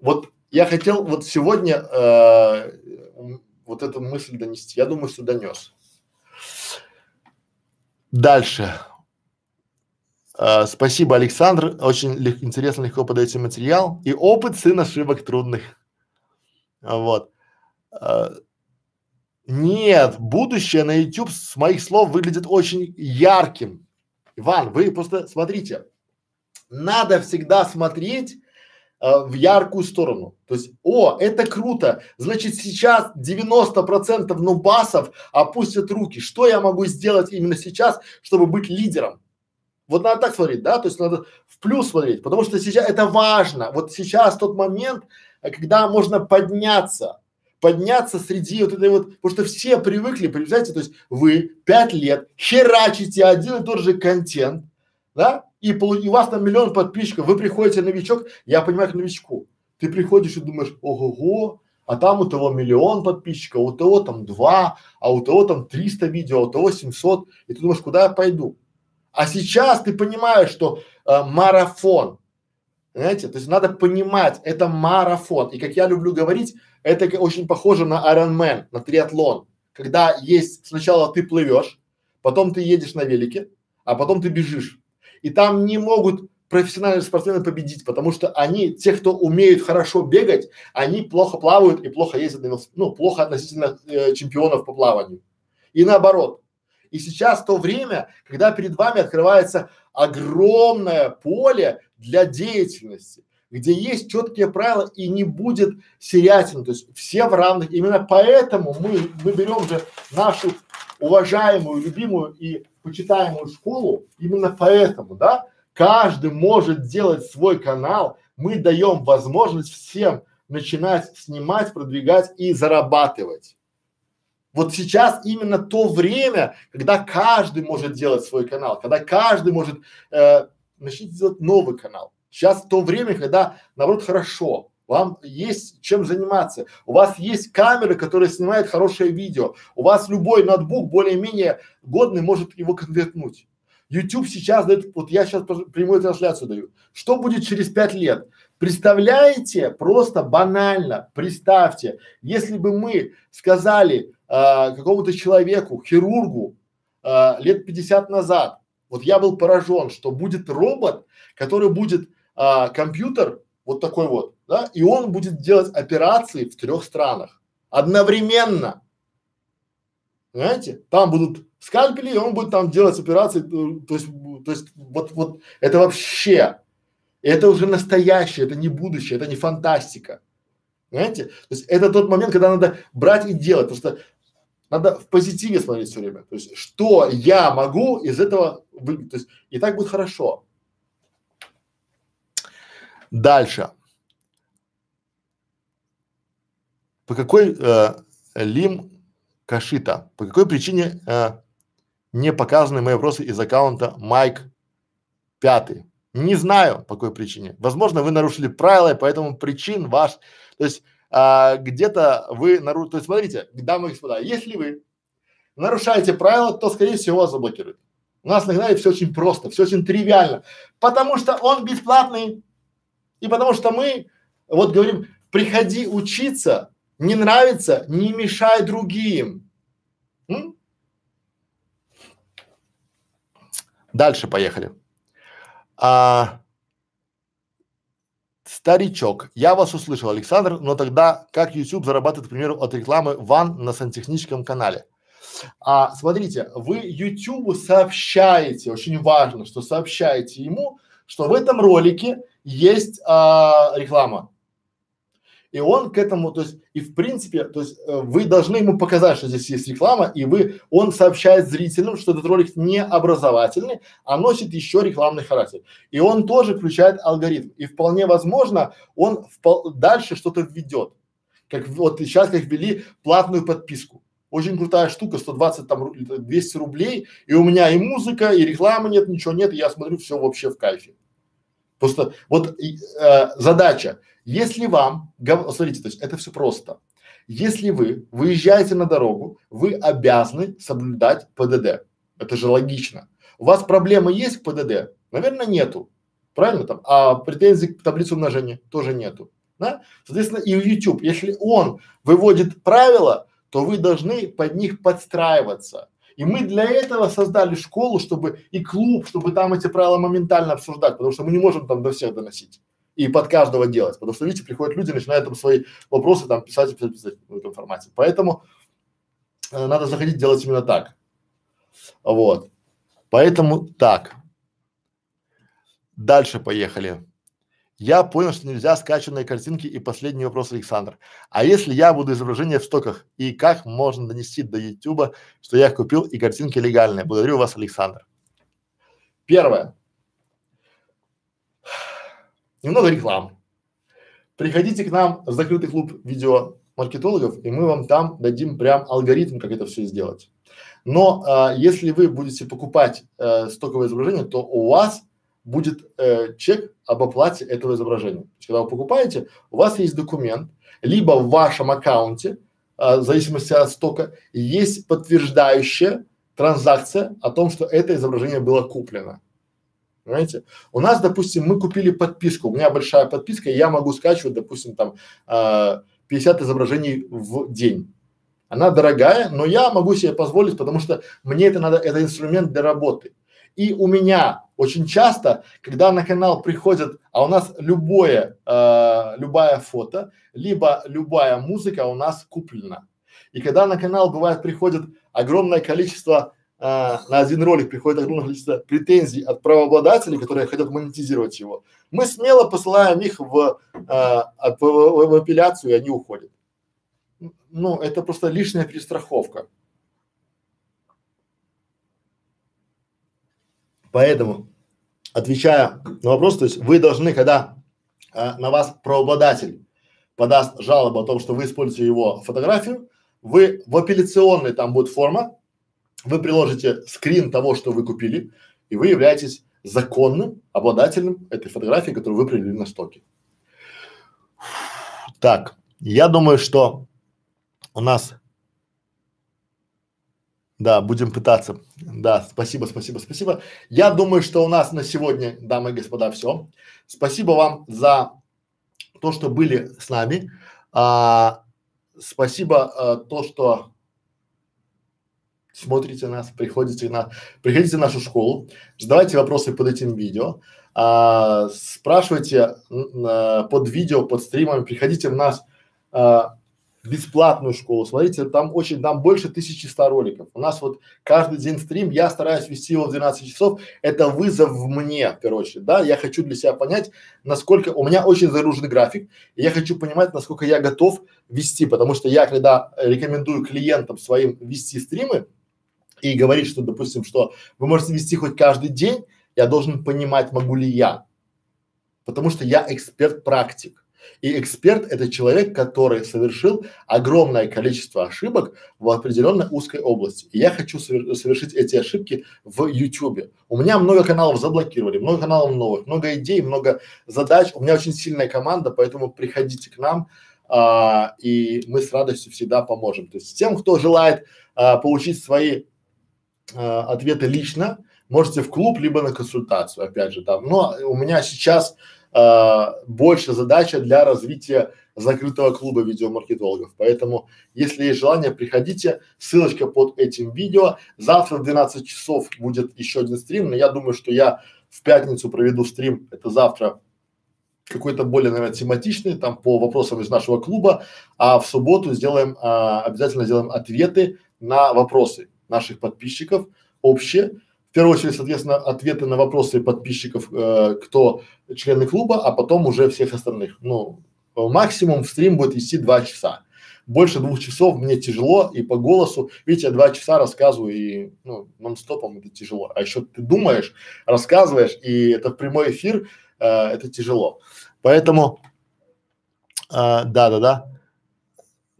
Вот я хотел вот сегодня э, вот эту мысль донести. Я думаю, что донес. Дальше. Uh, спасибо, Александр. Очень лег, интересно, легко подаете материал. И опыт сын ошибок трудных. Вот. Uh, нет, будущее на YouTube с моих слов выглядит очень ярким. Иван, вы просто смотрите, надо всегда смотреть э, в яркую сторону. То есть, о, это круто, значит сейчас 90 процентов нубасов опустят руки. Что я могу сделать именно сейчас, чтобы быть лидером? Вот надо так смотреть, да, то есть надо в плюс смотреть, потому что сейчас это важно. Вот сейчас тот момент, когда можно подняться, подняться среди вот этой вот, потому что все привыкли, представляете, то есть вы пять лет херачите один и тот же контент, да, и, полу, и у вас там миллион подписчиков, вы приходите новичок, я понимаю, к новичку, ты приходишь и думаешь, ого-го, а там у того миллион подписчиков, у того там два, а у того там 300 видео, а у того 700, и ты думаешь, куда я пойду? А сейчас ты понимаешь, что э, марафон, знаете, то есть надо понимать, это марафон. И как я люблю говорить, это очень похоже на Ironman, на триатлон. Когда есть сначала ты плывешь, потом ты едешь на велике, а потом ты бежишь. И там не могут профессиональные спортсмены победить, потому что они, те, кто умеют хорошо бегать, они плохо плавают и плохо ездят, ну, плохо относительно э, чемпионов по плаванию. И наоборот. И сейчас то время, когда перед вами открывается огромное поле для деятельности где есть четкие правила и не будет серятин, то есть все в равных. Именно поэтому мы, мы берем же нашу уважаемую, любимую и почитаемую школу, именно поэтому, да, каждый может делать свой канал, мы даем возможность всем начинать снимать, продвигать и зарабатывать. Вот сейчас именно то время, когда каждый может делать свой канал, когда каждый может э, начать делать новый канал. Сейчас то время, когда наоборот хорошо, вам есть чем заниматься, у вас есть камеры, которые снимают хорошее видео, у вас любой ноутбук более-менее годный может его конвертнуть. YouTube сейчас дает, вот я сейчас прямую трансляцию даю. Что будет через пять лет? Представляете, просто банально, представьте, если бы мы сказали э, какому-то человеку, хирургу э, лет 50 назад, вот я был поражен, что будет робот, который будет а, компьютер вот такой вот, да, и он будет делать операции в трех странах одновременно. Понимаете? Там будут скальпели, и он будет там делать операции, э, то есть, то есть вот, вот это вообще, это уже настоящее, это не будущее, это не фантастика. Понимаете? То есть это тот момент, когда надо брать и делать, потому что надо в позитиве смотреть все время. То есть что я могу из этого вы, то есть и так будет хорошо. Дальше. По какой э, Лим Кашита, по какой причине э, не показаны мои вопросы из аккаунта Майк Пятый? Не знаю, по какой причине. Возможно, вы нарушили правила, и поэтому причин ваш, то есть а, где-то вы нарушите, то есть смотрите, дамы и господа, если вы нарушаете правила, то скорее всего вас заблокируют. У нас на канале все очень просто, все очень тривиально, потому что он бесплатный и потому что мы вот говорим, приходи учиться, не нравится, не мешай другим. М? Дальше поехали. А, старичок, я вас услышал, Александр, но тогда как YouTube зарабатывает, к примеру, от рекламы ван на сантехническом канале? А, смотрите, вы YouTube сообщаете, очень важно, что сообщаете ему, что в этом ролике есть а, реклама. И он к этому, то есть, и в принципе, то есть, э, вы должны ему показать, что здесь есть реклама, и вы, он сообщает зрителям, что этот ролик не образовательный, а носит еще рекламный характер. И он тоже включает алгоритм. И вполне возможно, он впол- дальше что-то введет. Как вот сейчас, как ввели платную подписку. Очень крутая штука, 120 там 200 рублей, и у меня и музыка, и рекламы нет, ничего нет, и я смотрю все вообще в кайфе. Просто вот э, задача, если вам, смотрите, то есть это все просто. Если вы выезжаете на дорогу, вы обязаны соблюдать ПДД. Это же логично. У вас проблемы есть к ПДД? Наверное, нету. Правильно там? А претензий к таблице умножения тоже нету. Да? Соответственно, и в YouTube, если он выводит правила, то вы должны под них подстраиваться. И мы для этого создали школу, чтобы и клуб, чтобы там эти правила моментально обсуждать, потому что мы не можем там до всех доносить и под каждого делать, потому что видите, приходят люди, начинают там свои вопросы там писать, писать, писать в этом формате. Поэтому э, надо заходить делать именно так. Вот. Поэтому так. Дальше поехали. Я понял, что нельзя скачанные картинки и последний вопрос, Александр. А если я буду изображение в стоках и как можно донести до Ютуба, что я их купил и картинки легальные? Благодарю вас, Александр. Первое. Немного рекламы. Приходите к нам в закрытый клуб видеомаркетологов, и мы вам там дадим прям алгоритм, как это все сделать. Но а, если вы будете покупать э, стоковое изображение, то у вас будет э, чек об оплате этого изображения. То есть, когда вы покупаете, у вас есть документ, либо в вашем аккаунте, э, в зависимости от стока, есть подтверждающая транзакция о том, что это изображение было куплено. Понимаете? У нас, допустим, мы купили подписку, у меня большая подписка, и я могу скачивать, допустим, там э, 50 изображений в день. Она дорогая, но я могу себе позволить, потому что мне это надо, это инструмент для работы. И у меня очень часто, когда на канал приходят, а у нас любое, э, любая фото, либо любая музыка у нас куплена. И когда на канал бывает приходит огромное количество э, на один ролик приходит огромное количество претензий от правообладателей, которые хотят монетизировать его, мы смело посылаем их в, э, в, в, в апелляцию, и они уходят. Ну, это просто лишняя перестраховка. Поэтому, отвечая на вопрос, то есть вы должны, когда э, на вас правообладатель подаст жалобу о том, что вы используете его фотографию, вы в апелляционной там будет форма, вы приложите скрин того, что вы купили, и вы являетесь законным обладателем этой фотографии, которую вы привели на стоке. Так, я думаю, что у нас да, будем пытаться. Да, спасибо, спасибо, спасибо. Я думаю, что у нас на сегодня, дамы и господа, все. Спасибо вам за то, что были с нами. А, спасибо а, то, что смотрите нас, приходите на, приходите в нашу школу, задавайте вопросы под этим видео, а, спрашивайте а, под видео, под стримами, приходите в нас а, бесплатную школу. Смотрите, там очень, там больше 1100 роликов. У нас вот каждый день стрим, я стараюсь вести его в 12 часов. Это вызов мне, в да. Я хочу для себя понять, насколько, у меня очень загруженный график, и я хочу понимать, насколько я готов вести, потому что я, когда рекомендую клиентам своим вести стримы и говорить, что, допустим, что вы можете вести хоть каждый день, я должен понимать, могу ли я, потому что я эксперт-практик. И эксперт – это человек, который совершил огромное количество ошибок в определенной узкой области. И я хочу совершить эти ошибки в YouTube. У меня много каналов заблокировали, много каналов новых, много идей, много задач. У меня очень сильная команда, поэтому приходите к нам. а, и мы с радостью всегда поможем. То есть тем, кто желает а, получить свои ответы лично, можете в клуб либо на консультацию, опять же там. Но у меня сейчас а, больше задача для развития закрытого клуба видеомаркетологов. Поэтому, если есть желание, приходите. Ссылочка под этим видео. Завтра в 12 часов будет еще один стрим, но я думаю, что я в пятницу проведу стрим. Это завтра какой-то более, наверное, тематичный, там по вопросам из нашего клуба, а в субботу сделаем, а, обязательно сделаем ответы на вопросы наших подписчиков общие. В первую очередь, соответственно, ответы на вопросы подписчиков, э, кто члены клуба, а потом уже всех остальных. Ну, максимум стрим будет вести два часа. Больше двух часов мне тяжело и по голосу, видите, я два часа рассказываю и ну, нон-стопом это тяжело. А еще ты думаешь, рассказываешь, и это в прямой эфир, э, это тяжело. Поэтому, э, да, да, да.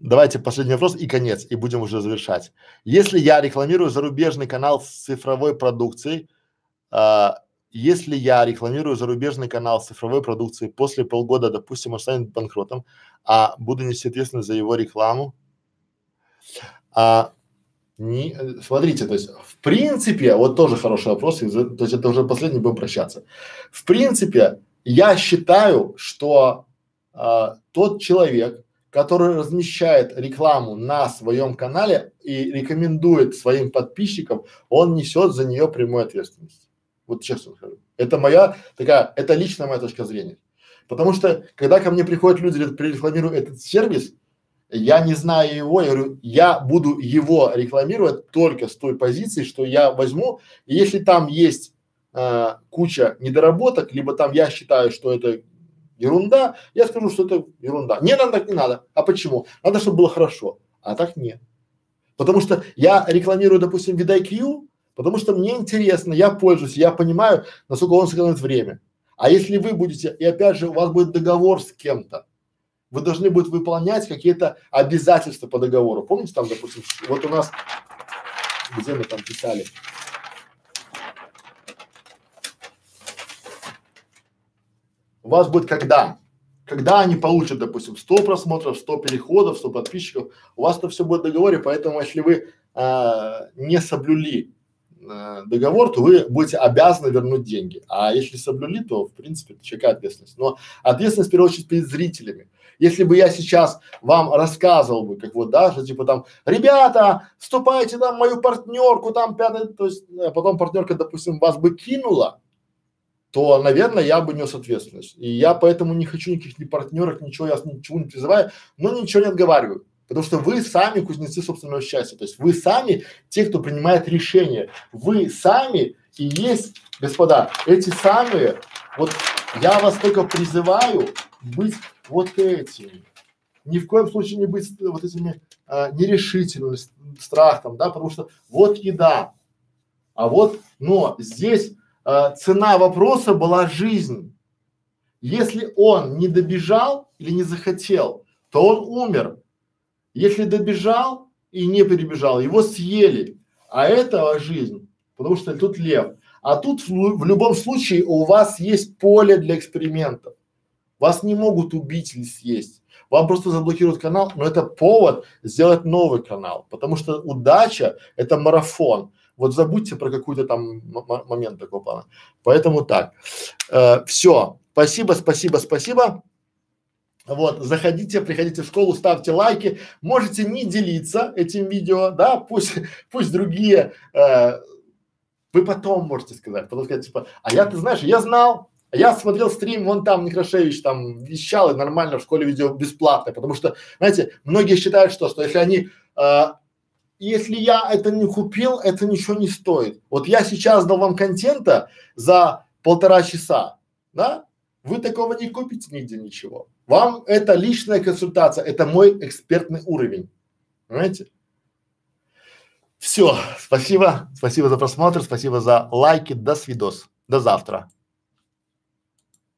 Давайте последний вопрос и конец, и будем уже завершать. Если я рекламирую зарубежный канал с цифровой продукцией, э, если я рекламирую зарубежный канал с цифровой продукцией, после полгода, допустим, он станет банкротом, а буду нести ответственность за его рекламу, а, не, смотрите, то есть в принципе, вот тоже хороший вопрос, и, то есть это уже последний, будем прощаться. В принципе, я считаю, что а, тот человек, который размещает рекламу на своем канале и рекомендует своим подписчикам, он несет за нее прямую ответственность. Вот честно скажу. Это моя такая, это личная моя точка зрения. Потому что, когда ко мне приходят люди, прорекламирую этот сервис, я не знаю его, я говорю, я буду его рекламировать только с той позиции, что я возьму, и если там есть э, куча недоработок, либо там я считаю, что это ерунда, я скажу, что это ерунда. Не надо, так не надо. А почему? Надо, чтобы было хорошо. А так нет. Потому что я рекламирую, допустим, VidIQ, Потому что мне интересно, я пользуюсь, я понимаю, насколько он сэкономит время. А если вы будете, и опять же, у вас будет договор с кем-то, вы должны будете выполнять какие-то обязательства по договору. Помните там, допустим, вот у нас, где мы там писали, у вас будет когда? Когда они получат, допустим, 100 просмотров, 100 переходов, 100 подписчиков, у вас это все будет в договоре, поэтому если вы а, не соблюли э, договор, то вы будете обязаны вернуть деньги. А если соблюли, то в принципе это чекает ответственность. Но ответственность в первую очередь перед зрителями. Если бы я сейчас вам рассказывал бы, как вот, да, что типа там, ребята, вступайте там мою партнерку, там пятое, то есть, а потом партнерка, допустим, вас бы кинула, то, наверное, я бы нес ответственность. И я поэтому не хочу никаких ни партнерок, ничего, я ничего не призываю, но ничего не отговариваю. Потому что вы сами кузнецы собственного счастья. То есть вы сами те, кто принимает решения. Вы сами и есть, господа, эти самые, вот я вас только призываю быть вот этими. Ни в коем случае не быть вот этими а, нерешительными, страхом, да, потому что вот еда, а вот, но здесь а, цена вопроса была жизнь. Если он не добежал или не захотел, то он умер. Если добежал и не перебежал, его съели. А это жизнь, потому что тут лев. А тут в, в любом случае у вас есть поле для экспериментов. Вас не могут убить или съесть. Вам просто заблокируют канал, но это повод сделать новый канал, потому что удача – это марафон. Вот забудьте про какой-то там момент такого плана. Поэтому так. Э, все. Спасибо, спасибо, спасибо. Вот, заходите, приходите в школу, ставьте лайки, можете не делиться этим видео, да, пусть, пусть другие, э, вы потом можете сказать, потом сказать, типа, а я, ты знаешь, я знал, я смотрел стрим, вон там Некрашевич там вещал и нормально в школе видео бесплатно, потому что, знаете, многие считают, что, что если они, э, если я это не купил, это ничего не стоит. Вот я сейчас дал вам контента за полтора часа, да, вы такого не купите нигде ничего. Вам это личная консультация, это мой экспертный уровень. Понимаете? Все, спасибо, спасибо за просмотр, спасибо за лайки, до свидос, до завтра.